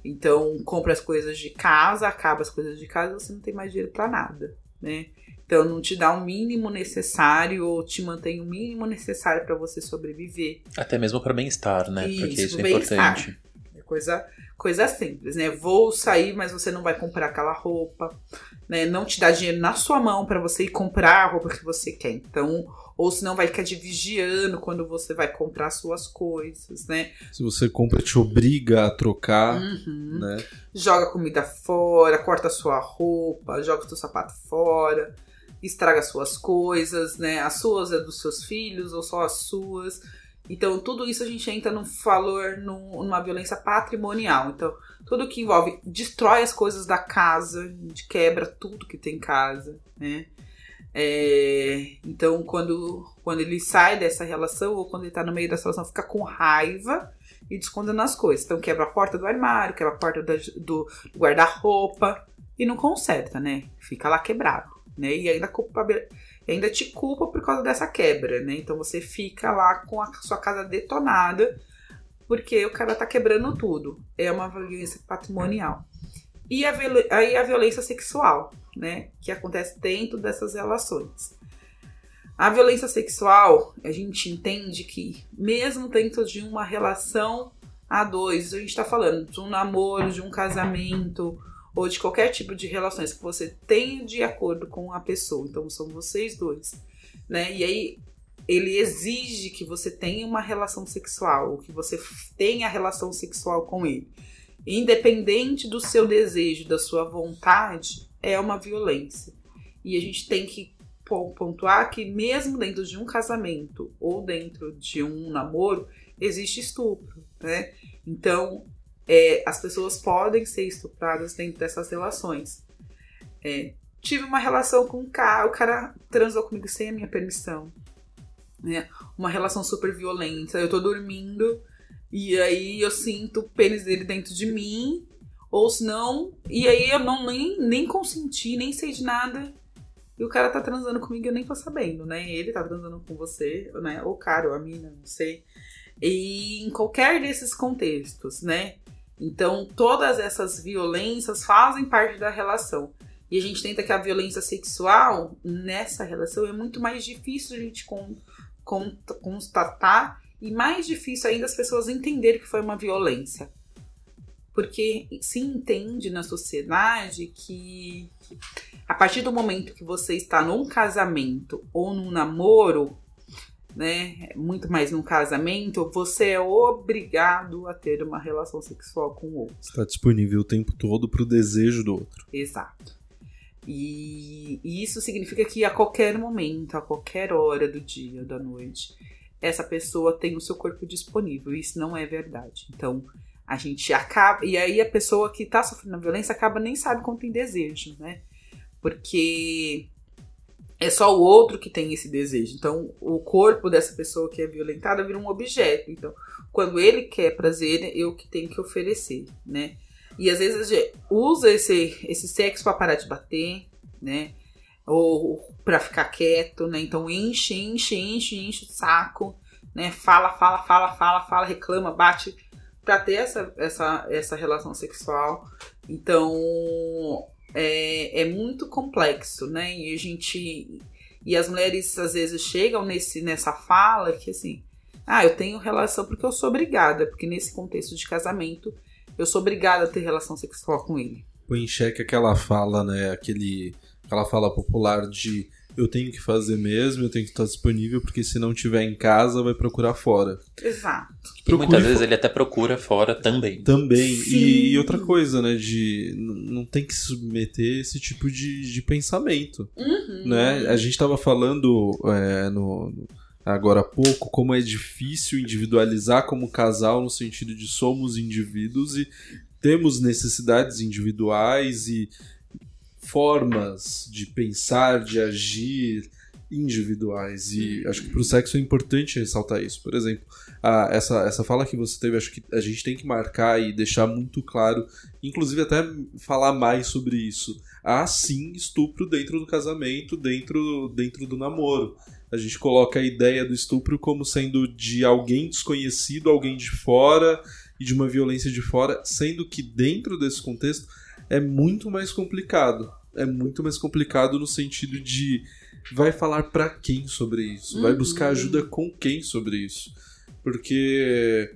Então, compra as coisas de casa, acaba as coisas de casa, você não tem mais dinheiro para nada, né? Então não te dá o mínimo necessário ou te mantém o mínimo necessário para você sobreviver. Até mesmo para bem-estar, né? Isso, Porque isso é importante. É coisa, coisa simples, né? Vou sair, mas você não vai comprar aquela roupa, né? Não te dá dinheiro na sua mão para você ir comprar a roupa que você quer. Então, ou senão vai ficar te vigiando quando você vai comprar suas coisas, né? Se você compra, te obriga a trocar, uhum. né? Joga comida fora, corta sua roupa, joga seu sapato fora estraga suas coisas, né? As suas é dos seus filhos ou só as suas. Então, tudo isso a gente entra num valor, num, numa violência patrimonial. Então, tudo que envolve destrói as coisas da casa, a gente quebra tudo que tem em casa, né? É, então, quando, quando ele sai dessa relação ou quando ele tá no meio dessa relação, fica com raiva e escondendo as coisas. Então quebra a porta do armário, quebra a porta da- do guarda-roupa e não conserta, né? Fica lá quebrado, né? E ainda, culpa, ainda te culpa por causa dessa quebra, né? Então você fica lá com a sua casa detonada porque o cara tá quebrando tudo. É uma violência patrimonial. E a, aí a violência sexual, né? Que acontece dentro dessas relações. A violência sexual, a gente entende que, mesmo dentro de uma relação a dois, a gente está falando de um namoro, de um casamento, ou de qualquer tipo de relações que você tenha de acordo com a pessoa, então são vocês dois, né? E aí ele exige que você tenha uma relação sexual, que você tenha relação sexual com ele. Independente do seu desejo, da sua vontade, é uma violência. E a gente tem que pon- pontuar que mesmo dentro de um casamento ou dentro de um namoro, existe estupro, né? Então, é, as pessoas podem ser estupradas dentro dessas relações. É, tive uma relação com um cara, o cara transou comigo sem a minha permissão. Né? Uma relação super violenta. Eu tô dormindo e aí eu sinto o pênis dele dentro de mim, ou se não, e aí eu não nem, nem consenti, nem sei de nada. E o cara tá transando comigo eu nem tô sabendo, né? Ele tá transando com você, né? Ou o cara, ou a mina, não sei. E em qualquer desses contextos, né? Então, todas essas violências fazem parte da relação. E a gente tenta que a violência sexual nessa relação é muito mais difícil a gente con- con- constatar e mais difícil ainda as pessoas entenderem que foi uma violência. Porque se entende na sociedade que a partir do momento que você está num casamento ou num namoro, né, muito mais num casamento, você é obrigado a ter uma relação sexual com o outro. Está disponível o tempo todo pro desejo do outro. Exato. E, e isso significa que a qualquer momento, a qualquer hora do dia, da noite, essa pessoa tem o seu corpo disponível. Isso não é verdade. Então, a gente acaba. E aí a pessoa que tá sofrendo violência acaba nem sabe quando tem desejo, né? Porque é só o outro que tem esse desejo. Então, o corpo dessa pessoa que é violentada vira um objeto. Então, quando ele quer prazer, eu que tenho que oferecer, né? E às vezes a gente usa esse, esse sexo pra parar de bater, né? Ou pra ficar quieto, né? Então enche, enche, enche, enche o saco, né? Fala, fala, fala, fala, fala, reclama, bate pra ter essa, essa, essa relação sexual. Então é, é muito complexo, né? E a gente. E as mulheres às vezes chegam nesse, nessa fala que assim, ah, eu tenho relação porque eu sou obrigada, porque nesse contexto de casamento eu sou obrigada a ter relação sexual com ele. Põe em xeque aquela fala, né? Aquele, aquela fala popular de eu tenho que fazer mesmo, eu tenho que estar disponível, porque se não tiver em casa, vai procurar fora. Exato. E Procure muitas vezes ele até procura fora também. Também. Sim. E, e outra coisa, né? De não tem que submeter esse tipo de, de pensamento. Uhum. né? A gente estava falando é, no, no- agora há pouco como é difícil individualizar como casal no sentido de somos indivíduos e temos necessidades individuais e formas de pensar, de agir individuais e acho que para o sexo é importante ressaltar isso. Por exemplo, a- essa, essa fala que você teve, acho que a gente tem que marcar e deixar muito claro, inclusive até falar mais sobre isso. Há sim estupro dentro do casamento, dentro, dentro do namoro. A gente coloca a ideia do estupro como sendo de alguém desconhecido, alguém de fora e de uma violência de fora, sendo que dentro desse contexto é muito mais complicado. É muito mais complicado no sentido de vai falar pra quem sobre isso? Vai Uhum. buscar ajuda com quem sobre isso? Porque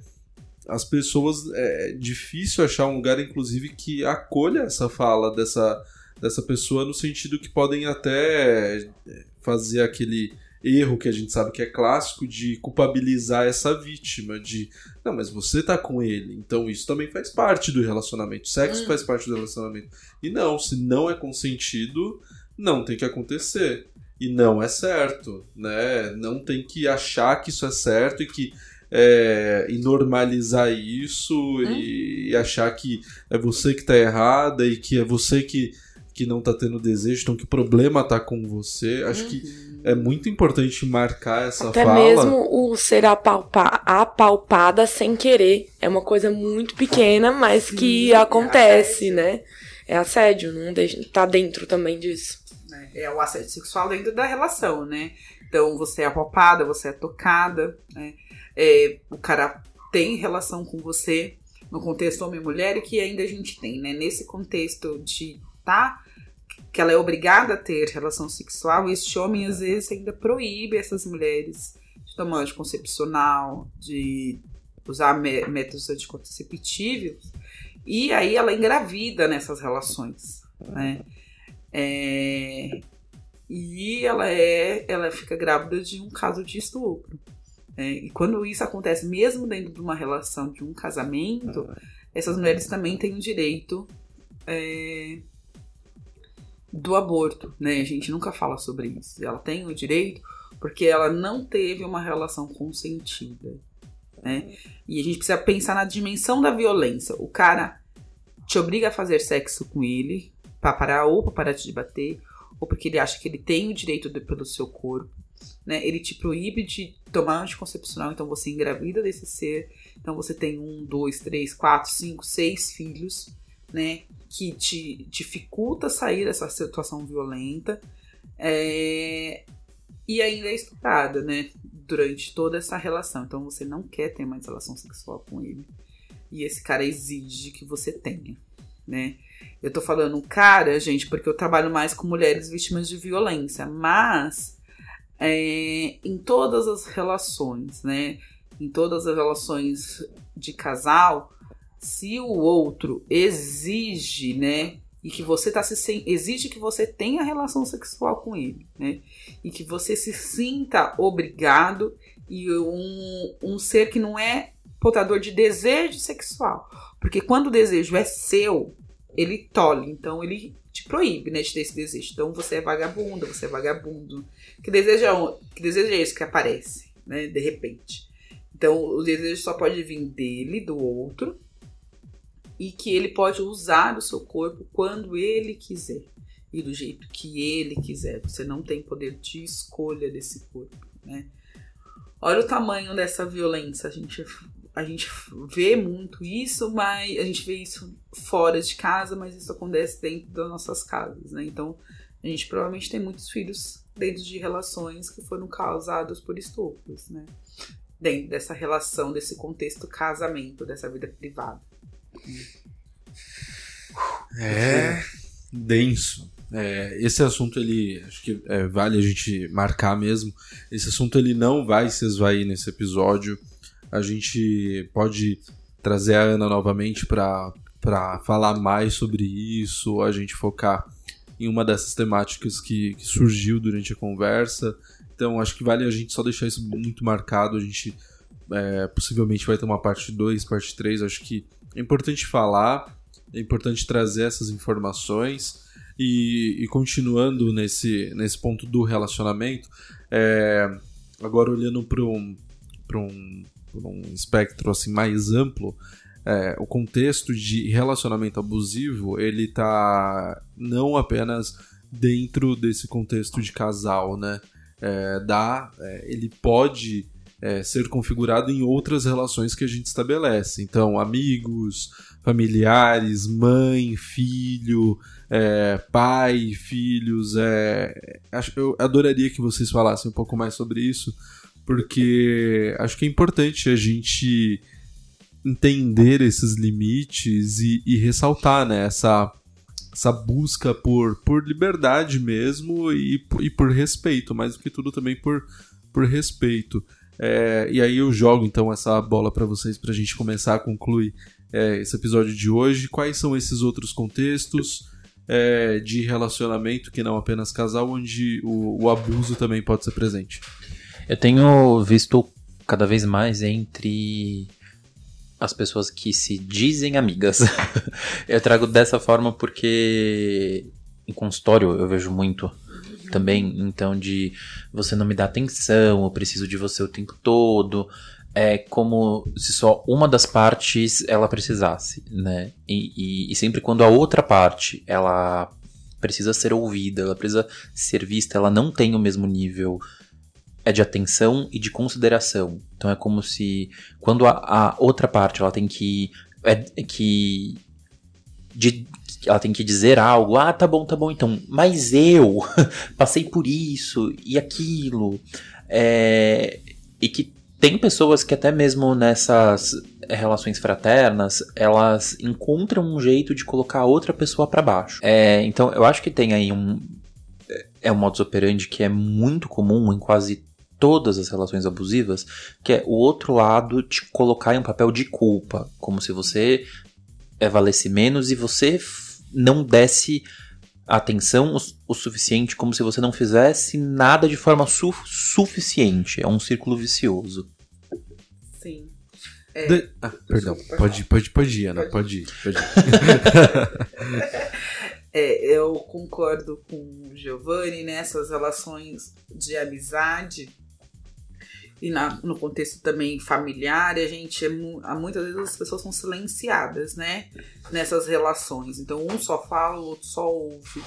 as pessoas é difícil achar um lugar inclusive que acolha essa fala dessa dessa pessoa no sentido que podem até é, fazer aquele erro que a gente sabe que é clássico de culpabilizar essa vítima de não, mas você tá com ele, então isso também faz parte do relacionamento. Sexo Hum. faz parte do relacionamento. E não, se não é consentido, não tem que acontecer. E não é certo, né? Não tem que achar que isso é certo e que é, e normalizar isso e, e achar que é você que tá errada e que é você que, que não tá tendo desejo, então que o problema tá com você. Acho que Uhum. É muito importante marcar essa Até fala. mesmo o ser apalpa apalpada sem querer. É uma coisa muito pequena, mas que Sim, é acontece, assédio. né? É assédio, não deixa, tá dentro também disso. né? É o assédio sexual dentro da relação, né? Então você é apalpada, você é tocada, né? É, o cara tem relação com você no contexto homem e mulher e que ainda a gente tem, né? Nesse contexto de tá que ela é obrigada a ter relação sexual, este homem às vezes ainda proíbe essas mulheres de tomar anticoncepcional, de usar mé- métodos anticonceptivos, e aí ela engravida nessas relações, né? É, e ela é, ela fica grávida de um caso de estupro. É, e quando isso acontece, mesmo dentro de uma relação de um casamento, essas mulheres também têm o direito é, do aborto, né? A gente nunca fala sobre isso. Ela tem o direito porque ela não teve uma relação consentida, né? E a gente precisa pensar na dimensão da violência. O cara te obriga a fazer sexo com ele para parar ou para parar de bater, ou porque ele acha que ele tem o direito de- pelo seu corpo, né? Ele te proíbe de tomar anticoncepcional, então você engravida desse ser, então você tem um, dois, três, quatro, cinco, seis filhos, né? Que te dificulta sair dessa situação violenta. É, E ainda é estuprada, né? Durante toda essa relação. Então você não quer ter mais relação sexual com ele. E esse cara exige que você tenha, né? Eu tô falando cara, gente, porque eu trabalho mais com mulheres vítimas de violência, mas é, em todas as relações, né? Em todas as relações de casal, se o outro exige, né? E que você tá se sen- exige que você tenha relação sexual com ele, né? E que você se sinta obrigado e um, um ser que não é portador de desejo sexual. Porque quando o desejo é seu, ele tolhe, então ele te proíbe, né, de ter esse desejo. Então você é vagabunda, você é vagabundo. Que desejo é, que desejo é esse que aparece, né, de repente? Então o desejo só pode vir dele, do outro, e que ele pode usar o seu corpo quando ele quiser e do jeito que ele quiser. Você não tem poder de escolha desse corpo, né? Olha o tamanho dessa violência. A gente, a gente vê muito isso, mas a gente vê isso fora de casa, mas isso acontece dentro das nossas casas, né? Então, a gente provavelmente tem muitos filhos dentro de relações que foram causados por estupros, né? Dentro dessa relação, desse contexto casamento, dessa vida privada. É denso. É, esse assunto ele acho que é, vale a gente marcar mesmo. Esse assunto ele não vai se esvair nesse episódio. A gente pode trazer a Ana novamente para falar mais sobre isso, a gente focar em uma dessas temáticas que, que surgiu durante a conversa. Então acho que vale a gente só deixar isso muito marcado. A gente é, possivelmente vai ter uma parte 2, parte 3. Acho que é importante falar, é importante trazer essas informações. E, e continuando nesse, nesse ponto do relacionamento, é, agora olhando para um, um, um espectro assim, mais amplo, é, o contexto de relacionamento abusivo ele tá não apenas dentro desse contexto de casal, né? É, dá, é, ele pode é, ser configurado em outras relações que a gente estabelece. Então, amigos, familiares, mãe, filho, é, pai, filhos. É, acho, eu adoraria que vocês falassem um pouco mais sobre isso, porque acho que é importante a gente entender esses limites e, e ressaltar né, essa, essa busca por, por liberdade mesmo e, e por respeito, mais do que tudo também por, por respeito. É, e aí eu jogo então essa bola para vocês para a gente começar a concluir é, esse episódio de hoje. Quais são esses outros contextos é, de relacionamento que não apenas casal, onde o, o abuso também pode ser presente? Eu tenho visto cada vez mais entre as pessoas que se dizem amigas. (laughs) eu trago dessa forma porque em consultório eu vejo muito também, então de você não me dá atenção, eu preciso de você o tempo todo, é como se só uma das partes ela precisasse, né? E, e, e sempre quando a outra parte ela precisa ser ouvida, ela precisa ser vista, ela não tem o mesmo nível é de atenção e de consideração. Então é como se quando a, a outra parte ela tem que é, que de, ela tem que dizer algo, ah, tá bom, tá bom, então, mas eu (laughs) passei por isso e aquilo, é, e que tem pessoas que até mesmo nessas relações fraternas, elas encontram um jeito de colocar a outra pessoa para baixo. É, então, eu acho que tem aí um é um modus operandi que é muito comum em quase todas as relações abusivas, que é o outro lado te colocar em um papel de culpa, como se você é, valesse menos e você não desse atenção o, suficiente, como se você não fizesse nada de forma su suficiente. É um círculo vicioso. Sim. É, De... Ah, perdão, pode, pode, pode ir, Ana, pode ir. Pode ir. (laughs) é, eu concordo com o Giovanni nessas relações de amizade e na, no contexto também familiar, a gente é, muitas vezes as pessoas são silenciadas, né? Nessas relações. Então um só fala, o outro só ouve,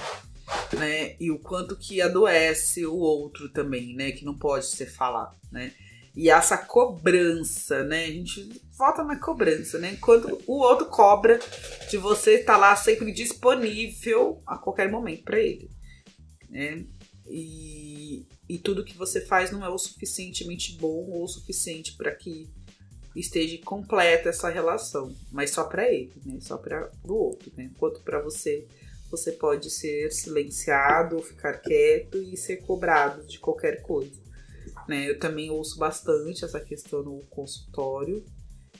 né? E o quanto que adoece o outro também, né? Que não pode ser falado, né? E essa cobrança, né? A gente volta na cobrança, né? Enquanto o outro cobra de você estar tá lá sempre disponível a qualquer momento para ele, né? E, e tudo que você faz não é o suficientemente bom ou o suficiente para que esteja completa essa relação, mas só para ele, né? Só para o outro, né? Enquanto para você você pode ser silenciado, ficar quieto e ser cobrado de qualquer coisa. Né? Eu também ouço bastante essa questão no consultório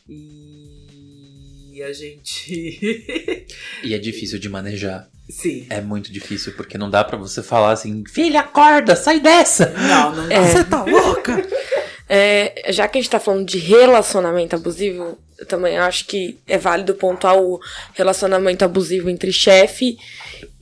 e a gente. (laughs) e é difícil de manejar. Sim. É muito difícil, porque não dá para você falar assim, filha, acorda, sai dessa! Não, não É. Você tá louca? (laughs) É, já que a gente tá falando de relacionamento abusivo, eu também acho que é válido pontuar o relacionamento abusivo entre chefe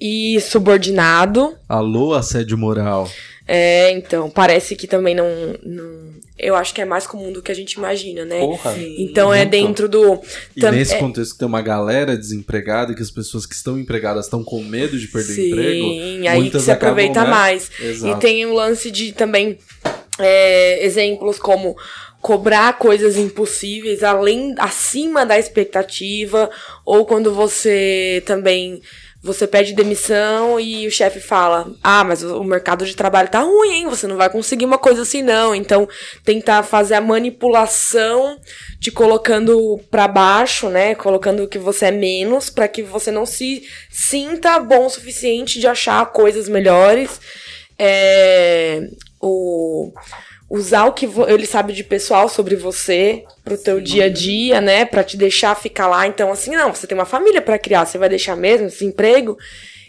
e subordinado. Alô, assédio moral. É, então, parece que também não, não. Eu acho que é mais comum do que a gente imagina, né? Porra. Sim. Então é dentro do. E tam- nesse é- contexto que tem uma galera desempregada e que as pessoas que estão empregadas estão com medo de perder Sim, emprego. aí que se acabam, aproveita né? mais. Exato. E tem o lance de também é, exemplos como cobrar coisas impossíveis além acima da expectativa ou quando você também você pede demissão e o chefe fala: "Ah, mas o mercado de trabalho tá ruim, hein? Você não vai conseguir uma coisa assim não". Então, tentar fazer a manipulação te colocando pra baixo, né? Colocando que você é menos pra que você não se sinta bom o suficiente de achar coisas melhores. É, o usar o que ele sabe de pessoal sobre você pro teu dia a dia, né, Pra te deixar ficar lá. Então assim, não, você tem uma família pra criar, você vai deixar mesmo esse emprego?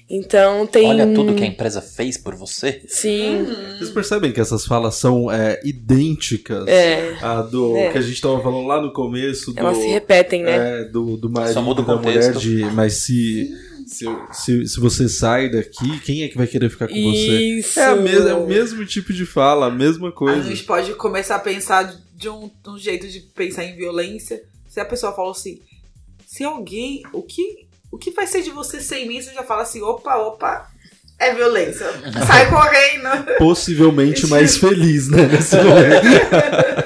Então tem Olha tudo que a empresa fez por você. Sim. Vocês percebem que essas falas são é, idênticas É. à do É. que a gente tava falando lá no começo do, Elas se repetem, né? é, do, do marido Só muda o da mulher contexto. de mas se, se, se, se você sai daqui, quem é que vai querer ficar com você? Isso. É, a mes- é o mesmo tipo de fala, a mesma A coisa. gente pode começar a pensar de um, um jeito de pensar em violência. Se a pessoa falou assim, se alguém, o que, o que vai ser de você sem mim? Você já fala assim, opa, opa, é violência. Sai (laughs) correndo. Possivelmente mais (laughs) feliz, né? Nesse momento. (laughs)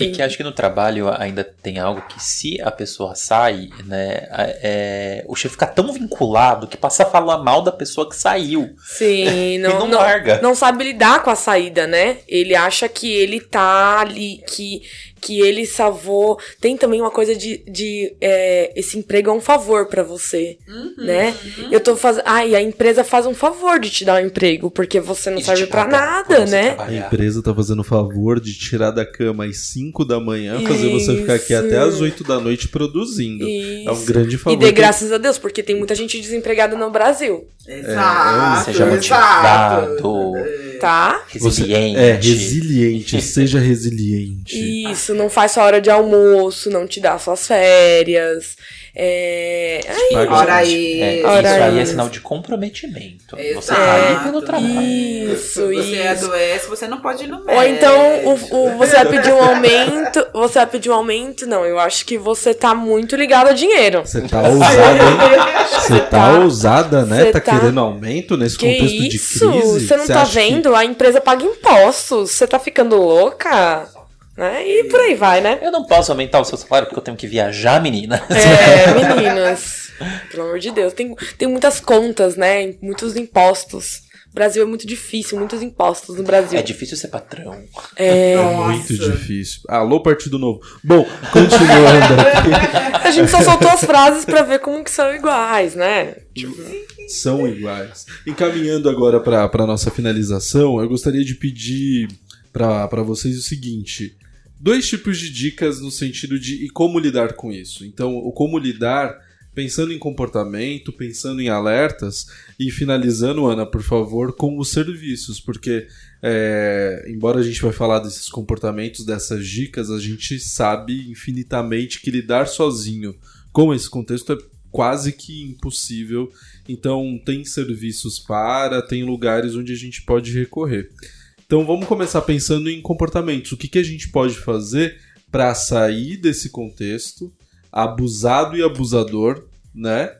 E que acho que no trabalho ainda tem algo que se a pessoa sai, né, é, o chefe fica tão vinculado que passa a falar mal da pessoa que saiu. Sim, (laughs) não, não, não, larga. não sabe lidar com a saída, né? Ele acha que ele tá ali, que, que ele salvou. Tem também uma coisa de, de é, esse emprego é um favor pra você, Uhum. né? Eu tô fazendo. Ah, e a empresa faz um favor de te dar um emprego, porque você não E serve por nada, você né? A trabalhar. empresa tá fazendo o favor de tirar da cama às 5 da manhã, fazer você ficar aqui Isso. até às 8 da noite produzindo. É um Isso. grande favor. E dê que- graças a Deus, porque tem muita gente desempregada no Brasil, Exato. Seja exato. motivado. tá? Você- Resiliente. É, resiliente, seja resiliente. Isso, não faz sua hora de almoço, não te dá suas férias. É... Paga Ora a aí. gente. É, isso aí é isso. sinal de comprometimento. Você Exato. tá ali pelo trabalho. Isso, Se você isso. adoece, você não pode ir no médico. Ou então o, o- você vai pedir um aumento. Você vai pedir um aumento? Não, eu acho que você tá muito ligado a dinheiro. Você tá ousada, hein? (laughs) Você tá tá- ousada, né? você Tá, tá- querendo aumento nesse Que contexto isso? de crise? Você não tá acha que- vendo? A empresa paga impostos. Você tá ficando louca? Né? E por aí vai, né? Eu não posso aumentar o seu salário porque eu tenho que viajar, menina. É, (laughs) meninas. Pelo amor de Deus. Tem, tem muitas contas, né? Muitos impostos. O Brasil é muito difícil, muitos impostos no Brasil. É difícil ser patrão. É, Muito difícil. Alô, Partido Novo. Bom, continuando aqui. (laughs) a gente só soltou as frases pra ver como que são iguais, né? São iguais. Encaminhando agora para nossa finalização, eu gostaria de pedir para vocês o seguinte: dois tipos de dicas no sentido de e como lidar com isso. Então, o como lidar pensando em comportamento, pensando em alertas e finalizando, Ana, por favor, com os serviços, porque é, embora a gente vai falar desses comportamentos, dessas dicas, a gente sabe infinitamente que lidar sozinho com esse contexto é quase que impossível. Então tem serviços para, tem lugares onde a gente pode recorrer. Então vamos começar pensando em comportamentos. O que, que a gente pode fazer para sair desse contexto abusado e abusador, né?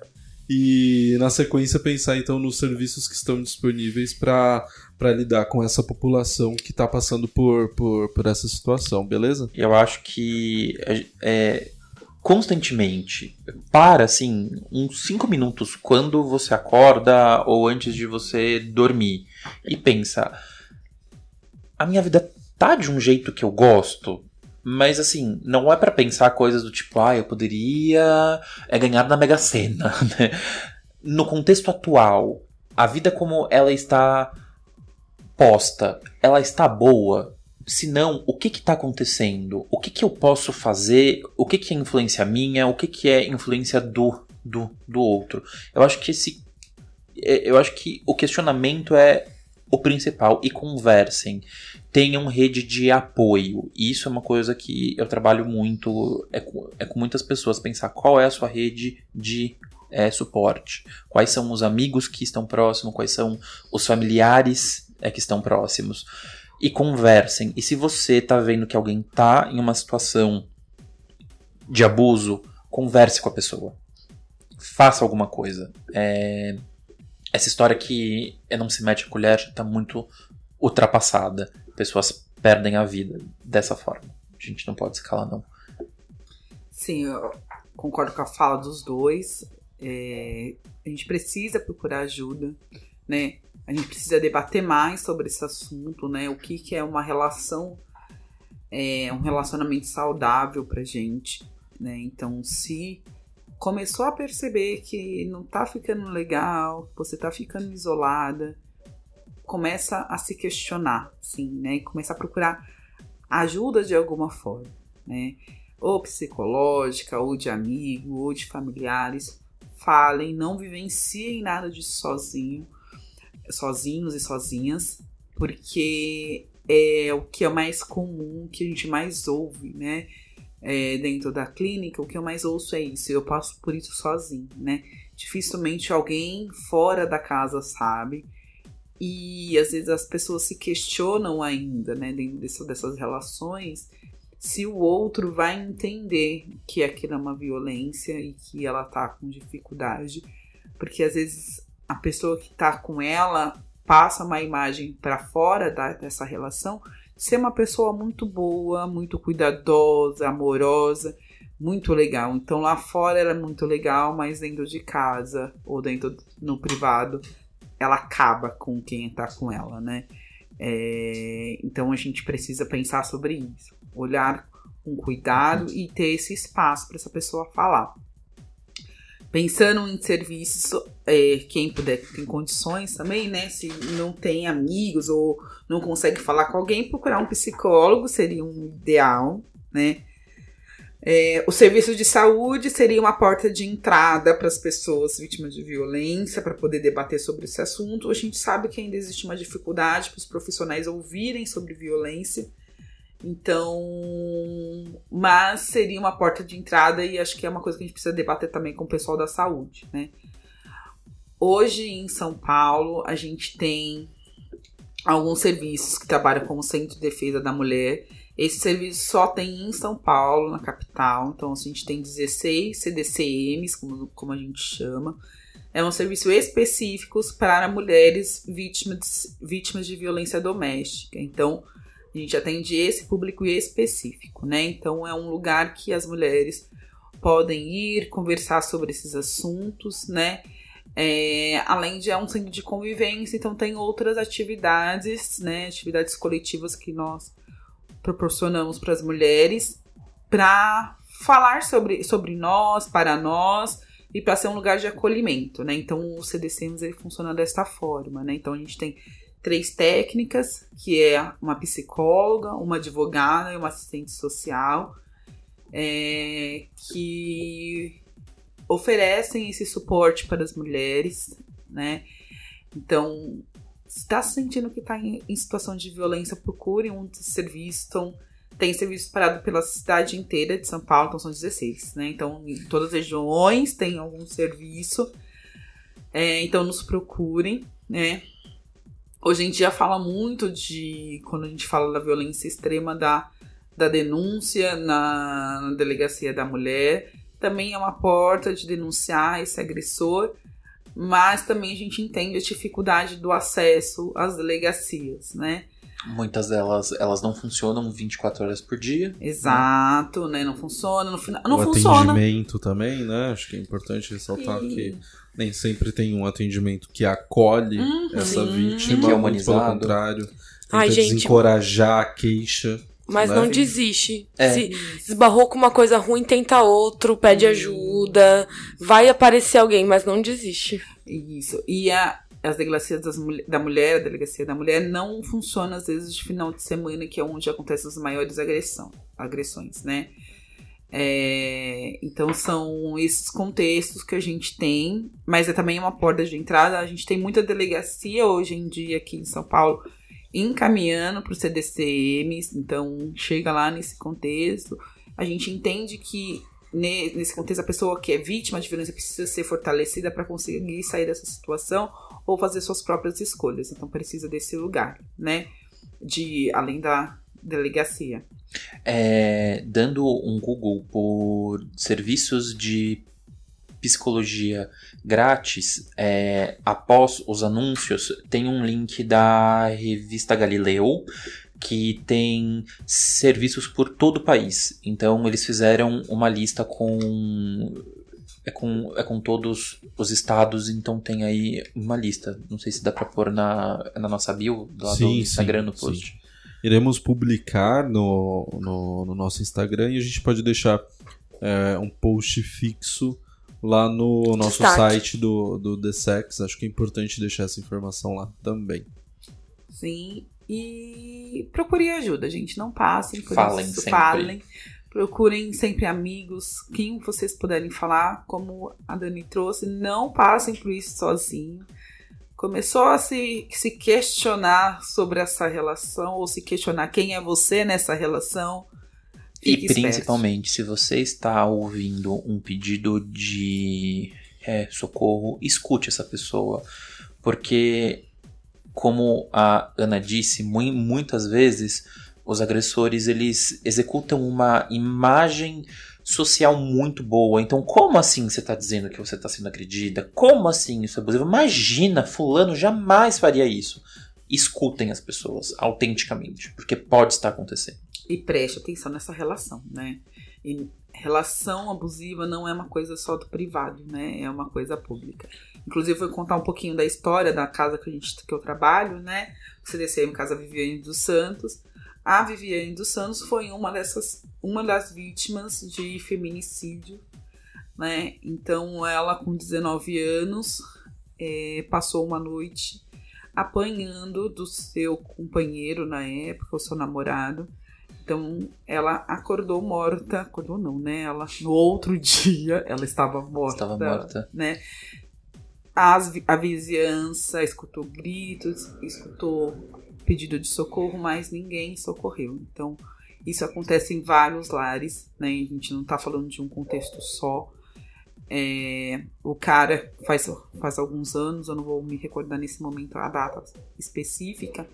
E na sequência pensar então nos serviços que estão disponíveis para lidar com essa população que está passando por, por, por essa situação, beleza? Eu acho que é, constantemente para assim uns 5 minutos quando você acorda ou antes de você dormir e pensa a minha vida tá de um jeito que eu gosto mas assim não é para pensar coisas do tipo ah eu poderia é, ganhar na Mega Sena (laughs) né? no contexto atual a vida como ela está posta ela está boa se não, o que está acontecendo? O que, que eu posso fazer? O que, que é influência minha? O que, que é influência do, do, do outro? Eu acho que esse. Eu acho que o questionamento é o principal. E conversem. Tenham rede de apoio. Isso é uma coisa que eu trabalho muito. É com, é com muitas pessoas. Pensar qual é a sua rede de é, suporte. Quais são os amigos que estão próximos? Quais são os familiares é, que estão próximos? e conversem. E se você tá vendo que alguém tá em uma situação de abuso, converse com a pessoa. Faça alguma coisa. É... Essa história que é não se mete a colher já tá muito ultrapassada. Pessoas perdem a vida dessa forma. A gente não pode se calar, não. Sim, eu concordo com a fala dos dois. É, a gente precisa procurar ajuda, né? A gente precisa debater mais sobre esse assunto, né? O que, que é uma relação, é, um relacionamento saudável pra gente, né? Então, se começou a perceber que não tá ficando legal, você tá ficando isolada, começa a se questionar, sim, né? E começa a procurar ajuda de alguma forma, né? Ou psicológica, ou de amigo, ou de familiares. Falem, não vivenciem nada disso sozinho sozinhos e sozinhas, porque é o que é mais comum, que a gente mais ouve, né? É, dentro da clínica, o que eu mais ouço é isso, eu passo por isso sozinho, né? Dificilmente alguém fora da casa sabe. E às vezes as pessoas se questionam ainda, né, dentro desse, dessas relações, se o outro vai entender que aquilo é uma violência e que ela tá com dificuldade. Porque às vezes a pessoa que tá com ela passa uma imagem para fora da, dessa relação ser uma pessoa muito boa, muito cuidadosa, amorosa, muito legal. Então lá fora ela é muito legal, mas dentro de casa ou dentro no privado ela acaba com quem tá com ela, né? É, então a gente precisa pensar sobre isso, olhar com cuidado e ter esse espaço para essa pessoa falar. Pensando em serviços, é, quem puder tem condições também, né? Se não tem amigos ou não consegue falar com alguém, procurar um psicólogo seria um ideal, né? É, o serviço de saúde seria uma porta de entrada para as pessoas vítimas de violência, para poder debater sobre esse assunto. A gente sabe que ainda existe uma dificuldade para os profissionais ouvirem sobre violência Então, mas seria uma porta de entrada e acho que é uma coisa que a gente precisa debater também com o pessoal da saúde, né? Hoje em São Paulo, a gente tem alguns serviços que trabalham como Centro de Defesa da Mulher. Esse serviço só tem em São Paulo, na capital. Então, a gente tem 16 CDCMs, como, como a gente chama. É um serviço específico para mulheres vítimas, vítimas de violência doméstica. Então, a gente atende esse público específico, né? Então, é um lugar que as mulheres podem ir conversar sobre esses assuntos, né? É, além de é um centro de convivência, então tem outras atividades, né, atividades coletivas que nós proporcionamos para as mulheres para falar sobre, sobre nós, para nós e para ser um lugar de acolhimento, né? Então o CDCMS ele funciona desta forma, né? Então a gente tem três técnicas, que é uma psicóloga, uma advogada e uma assistente social, é, que oferecem esse suporte para as mulheres, né? Então, se está sentindo que está em, em, situação de violência, procure um serviço. Então, tem serviço parado pela cidade inteira de São Paulo, então são 16, né? Então, em todas as regiões tem algum serviço. É, então, nos procurem, né? Hoje em dia fala muito de, quando a gente fala da violência extrema, da, da denúncia na, na delegacia da mulher também é uma porta de denunciar esse agressor, mas também a gente entende a dificuldade do acesso às delegacias, né? Muitas delas, elas não funcionam 24 horas por dia. Exato, né? Não funciona, no final, não o funciona. atendimento também, né? Acho que é importante ressaltar e... que nem sempre tem um atendimento que acolhe uhum, essa sim. vítima, Que é muito pelo contrário, tenta Ai, gente. desencorajar a queixa. Mas né? não desiste. É. Se esbarrou com uma coisa ruim, tenta outro, pede ajuda. Vai aparecer alguém, mas não desiste. Isso. E a, as delegacias das da mulher, a delegacia da mulher, não funciona às vezes de final de semana, que é onde acontecem as maiores agressão, agressões, né? É, então são esses contextos que a gente tem, mas é também uma porta de entrada. A gente tem muita delegacia hoje em dia aqui em São Paulo encaminhando para o CDCMs, então chega lá nesse contexto. A gente entende que ne- nesse contexto a pessoa que é vítima de violência precisa ser fortalecida para conseguir sair dessa situação ou fazer suas próprias escolhas. Então precisa desse lugar, né? De além da delegacia. É, dando um Google por serviços de psicologia grátis, é, após os anúncios, tem um link da revista Galileu que tem serviços por todo o país. Então eles fizeram uma lista com é com, é com todos os estados, então tem aí uma lista. Não sei se dá pra pôr na, na nossa bio lá Sim, do sim, Instagram no sim. Iremos publicar no, no, no nosso Instagram e a gente pode deixar é, um post fixo lá no nosso Destaque. site do, do The Sex. Acho que é importante deixar essa informação lá também. Sim. E procurem ajuda, gente. Não passem por Falem isso. sempre. Falem. Procurem sempre amigos, quem vocês puderem falar, como a Dani trouxe, não passem por isso sozinho. Começou a se, se questionar sobre essa relação, ou se questionar quem é você nessa relação. E Fique esperto. principalmente, se você está ouvindo um pedido de é, socorro, escute essa pessoa. Porque, como a Ana disse, mui- muitas vezes os agressores eles executam uma imagem social muito boa. Então, como assim você está dizendo que você está sendo agredida? Como assim isso é abusivo? Imagina, fulano jamais faria isso. Escutem as pessoas autenticamente, porque pode estar acontecendo. E preste atenção nessa relação, né? E relação abusiva não é uma coisa só do privado, né? É uma coisa pública. Inclusive, vou contar um pouquinho da história da casa que, a gente, que eu trabalho, né? O CDCM Casa Viviane dos Santos. A Viviane dos Santos foi uma dessas, uma das vítimas de feminicídio, né? Então, ela com 19 anos eh, passou uma noite apanhando do seu companheiro na época, o seu namorado. Então, ela acordou morta. Acordou não, né? Ela, no outro (laughs) dia, ela estava morta. Estava morta. Né? As a vizinhança escutou gritos, escutou pedido de socorro, mas ninguém socorreu. Então, Isso acontece em vários lares, né? A gente não tá falando de um contexto só. É, o cara faz, faz alguns anos, eu não vou me recordar nesse momento a data específica,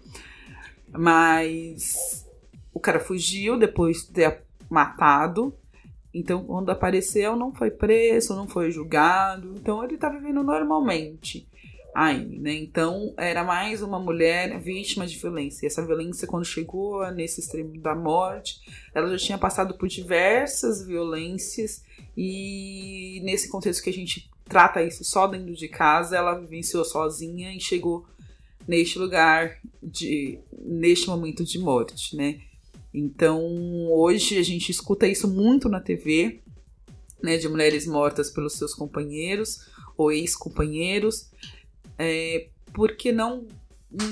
mas o cara fugiu depois de ter matado. Então, quando apareceu, não foi preso, não foi julgado. Então, ele tá vivendo normalmente ainda, né? Então, era mais uma mulher vítima de violência. E essa violência, quando chegou nesse extremo da morte, ela já tinha passado por diversas violências e nesse contexto que a gente trata isso só dentro de casa, ela vivenciou sozinha e chegou neste lugar de neste momento de morte, né? Então, hoje a gente escuta isso muito na TV, né, de mulheres mortas pelos seus companheiros ou ex-companheiros, é, porque não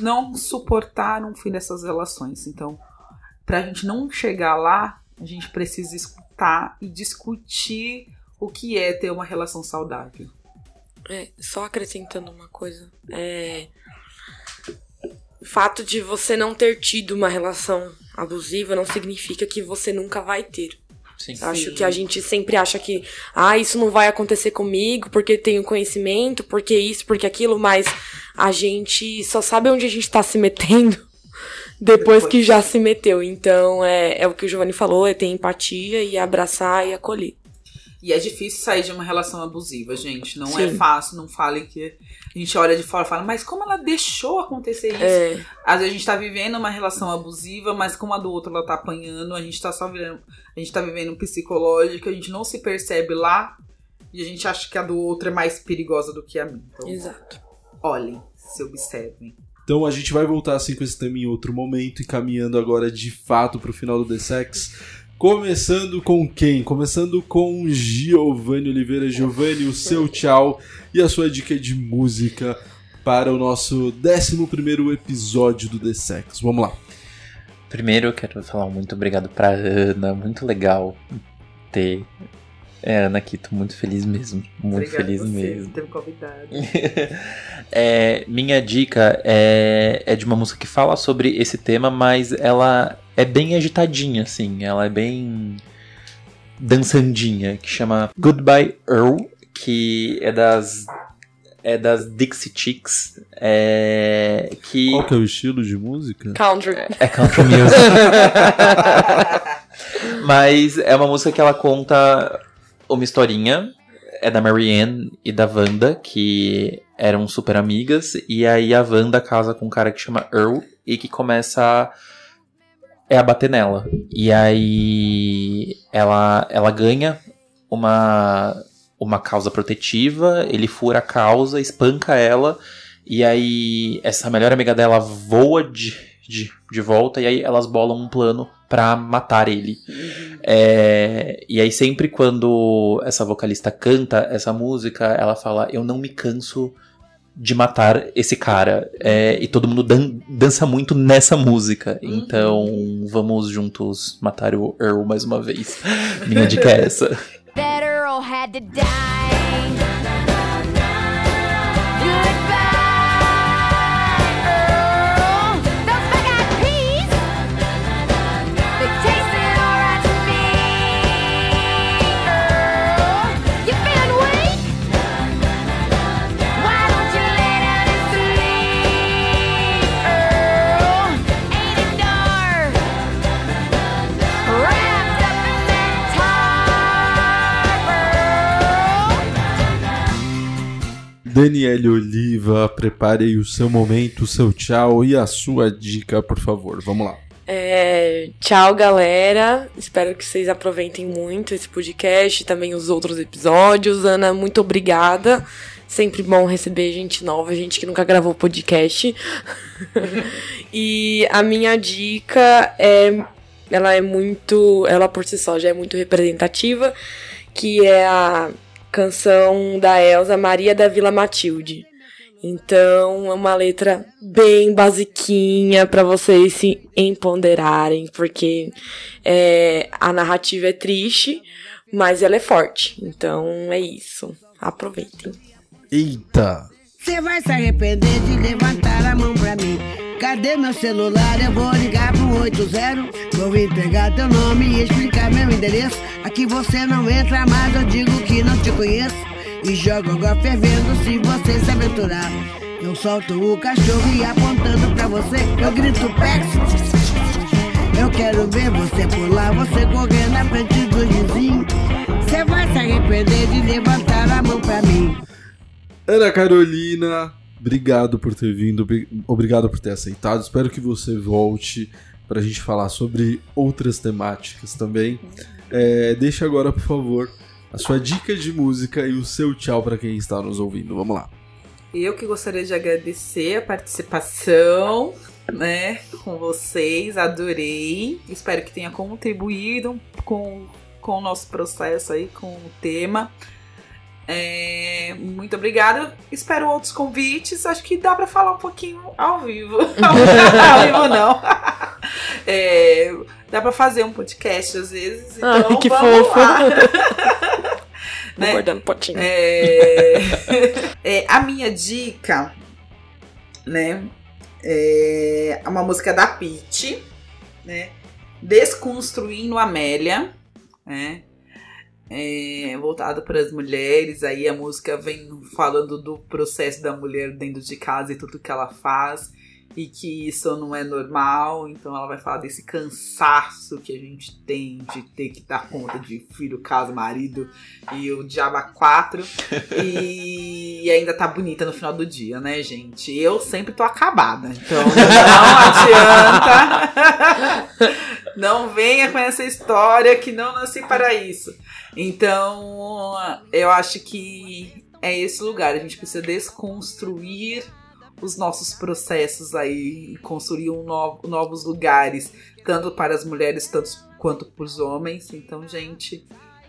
não suportaram um fim dessas relações. Então, para a gente não chegar lá, a gente precisa escutar e discutir o que é ter uma relação saudável. É, só acrescentando uma coisa. É, o fato de você não ter tido uma relação abusiva não significa que você nunca vai ter. Sim. Acho que a gente sempre acha que, ah, isso não vai acontecer comigo porque tenho conhecimento, porque isso, porque aquilo, mas a gente só sabe onde a gente tá se metendo (laughs) depois que já se meteu. Então, é, é o que o Giovanni falou, é ter empatia e abraçar e acolher. E é difícil sair de uma relação abusiva, gente. Não Sim. é fácil, não fale que a gente olha de fora e fala, mas como ela deixou acontecer isso? É, Às vezes a gente tá vivendo uma relação abusiva, mas como a do outro ela tá apanhando, a gente tá só vivendo, a gente tá vivendo um psicológico, a gente não se percebe lá e a gente acha que a do outro é mais perigosa do que a minha. Então, exato. olhem, se observem. Então a gente vai voltar assim com esse tema em outro momento e caminhando agora de fato pro final do The Sex. Começando com quem? Começando com Giovanni Oliveira. Giovanni, o seu tchau e a sua dica de música para o nosso 11 episódio do The Sex. Vamos lá. Primeiro eu quero falar muito obrigado pra Ana, muito legal ter é, Ana aqui, tô muito feliz mesmo, muito Obrigada feliz você mesmo. por ter me convidado. (laughs) É, minha dica é, é de uma música que fala sobre esse tema, mas ela é bem agitadinha, assim. Ela é bem dançandinha, que chama Goodbye Earl, que é das é das Dixie Chicks, é, que Qual que é o estilo de música? Country. é country music. (laughs) Mas é uma música que ela conta uma historinha. É da Marianne e da Wanda, que eram super amigas. E aí a Wanda casa com um cara que chama Earl e que começa a, é a bater nela. E aí ela, ela ganha uma, uma causa protetiva, ele fura a causa, espanca ela. E aí essa melhor amiga dela voa de, de, de volta e aí elas bolam um plano pra matar ele. É, e aí sempre quando essa vocalista canta essa música, ela fala: Eu não me canso de matar esse cara. É, e todo mundo dan- dança muito nessa música. Então vamos juntos matar o Earl mais uma vez. Minha dica é essa. that Earl had to die. Daniele Oliva, prepare aí o seu momento, o seu tchau e a sua dica, por favor. Vamos lá. É, tchau, galera. Espero que vocês aproveitem muito esse podcast e também os outros episódios. Ana, muito obrigada. Sempre bom receber gente nova, gente que nunca gravou podcast. (laughs) e a minha dica é. Ela é muito. Ela por si só já é muito representativa, que é a canção da Elsa Maria da Vila Matilde. Então, é uma letra bem basiquinha pra vocês se empoderarem, porque é, a narrativa é triste, mas ela é forte. Então, é isso. Aproveitem. Eita! Você vai se arrepender de levantar a mão pra mim. Cadê meu celular? Eu vou ligar pro 80. Vou entregar teu nome e explicar meu endereço. Aqui você não entra, mas eu digo que não te conheço. E jogo água fervendo se você se aventurar. Eu solto o cachorro e apontando pra você, eu grito Pex. Eu quero ver você pular, você correr Ana Carolina, obrigado por ter vindo, obri- obrigado por ter aceitado. Espero que você volte pra gente falar sobre outras temáticas também. É, deixa agora, por favor, a sua dica de música e o seu tchau pra quem está nos ouvindo. Vamos lá. Eu que gostaria de agradecer a participação, né, com vocês, adorei. Espero que tenha contribuído com, com o nosso processo aí, com o tema. É, muito obrigada. Espero outros convites. Acho que dá pra falar um pouquinho ao vivo. (laughs) ao vivo não. É, dá pra fazer um podcast às vezes. Então Ai, que vamos fofo. lá. Vou (laughs) (laughs) Né? guardar no potinho. É, é, a minha dica, né, é uma música da Pitty, né, Desconstruindo Amélia, né, é, voltado para as mulheres, aí a música vem falando do processo da mulher dentro de casa e tudo que ela faz, e que isso não é normal, então ela vai falar desse cansaço que a gente tem de ter que dar conta de filho, casa, marido e o diabo a quatro. e ainda tá bonita no final do dia, né, gente? Eu sempre tô acabada, então não adianta. (laughs) Não venha com essa história que não nasci para isso. Então, eu acho que é esse lugar. A gente precisa desconstruir os nossos processos aí, e construir um novo- novos lugares, tanto para as mulheres tanto quanto para os homens. Então, gente,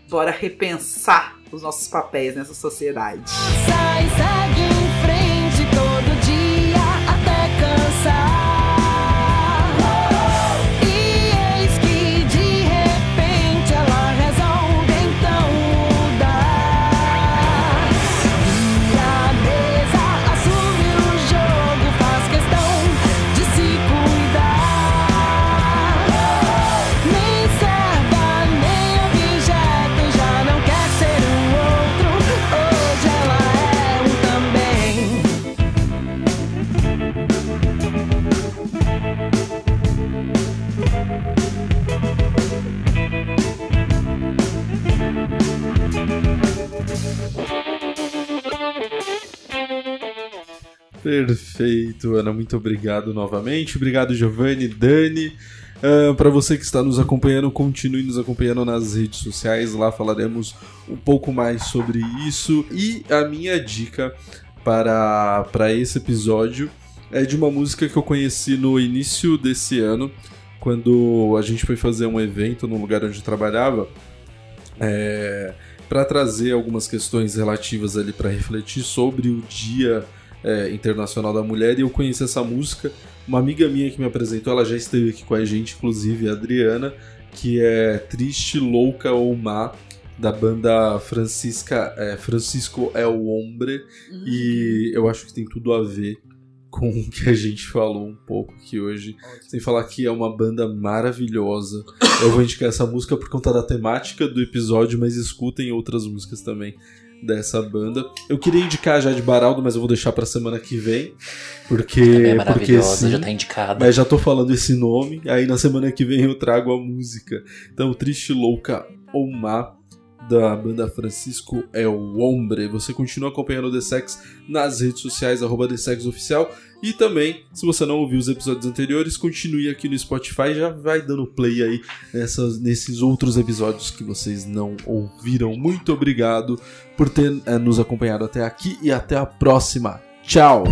bora repensar os nossos papéis nessa sociedade. Sai, Perfeito, Ana. Muito obrigado novamente. Obrigado, Giovanni, Dani. para você que está nos acompanhando, continue nos acompanhando nas redes sociais. Lá falaremos um pouco mais sobre isso. E a minha dica para, para esse episódio é de uma música que eu conheci no início desse ano, quando a gente foi fazer um evento no lugar onde eu trabalhava. É, para trazer algumas questões relativas ali para refletir sobre o Dia é, Internacional da Mulher e eu conheci essa música. Uma amiga minha que me apresentou, ela já esteve aqui com a gente, inclusive a Adriana, que é Triste, Louca ou Má, da banda Francisca, é, Francisco El Hombre, e eu acho que tem tudo a ver com o que a gente falou um pouco aqui hoje. Sem falar que é uma banda maravilhosa. Eu vou indicar essa música por conta da temática do episódio, mas escutem outras músicas também dessa banda. Eu queria indicar já de Baraldo, mas eu vou deixar pra semana que vem, porque É porque sim. já tá indicada. Mas já tô falando esse nome, aí na semana que vem eu trago a música. Então, Triste Louca ou Má, da banda Francisco é o Hombre. Você continua acompanhando o The Sex nas redes sociais, arroba The Sex Oficial. E também, se você não ouviu os episódios anteriores, continue aqui no Spotify, já vai dando play aí nessas, nesses outros episódios que vocês não ouviram. Muito obrigado por ter eh, nos acompanhado até aqui e até a próxima. Tchau!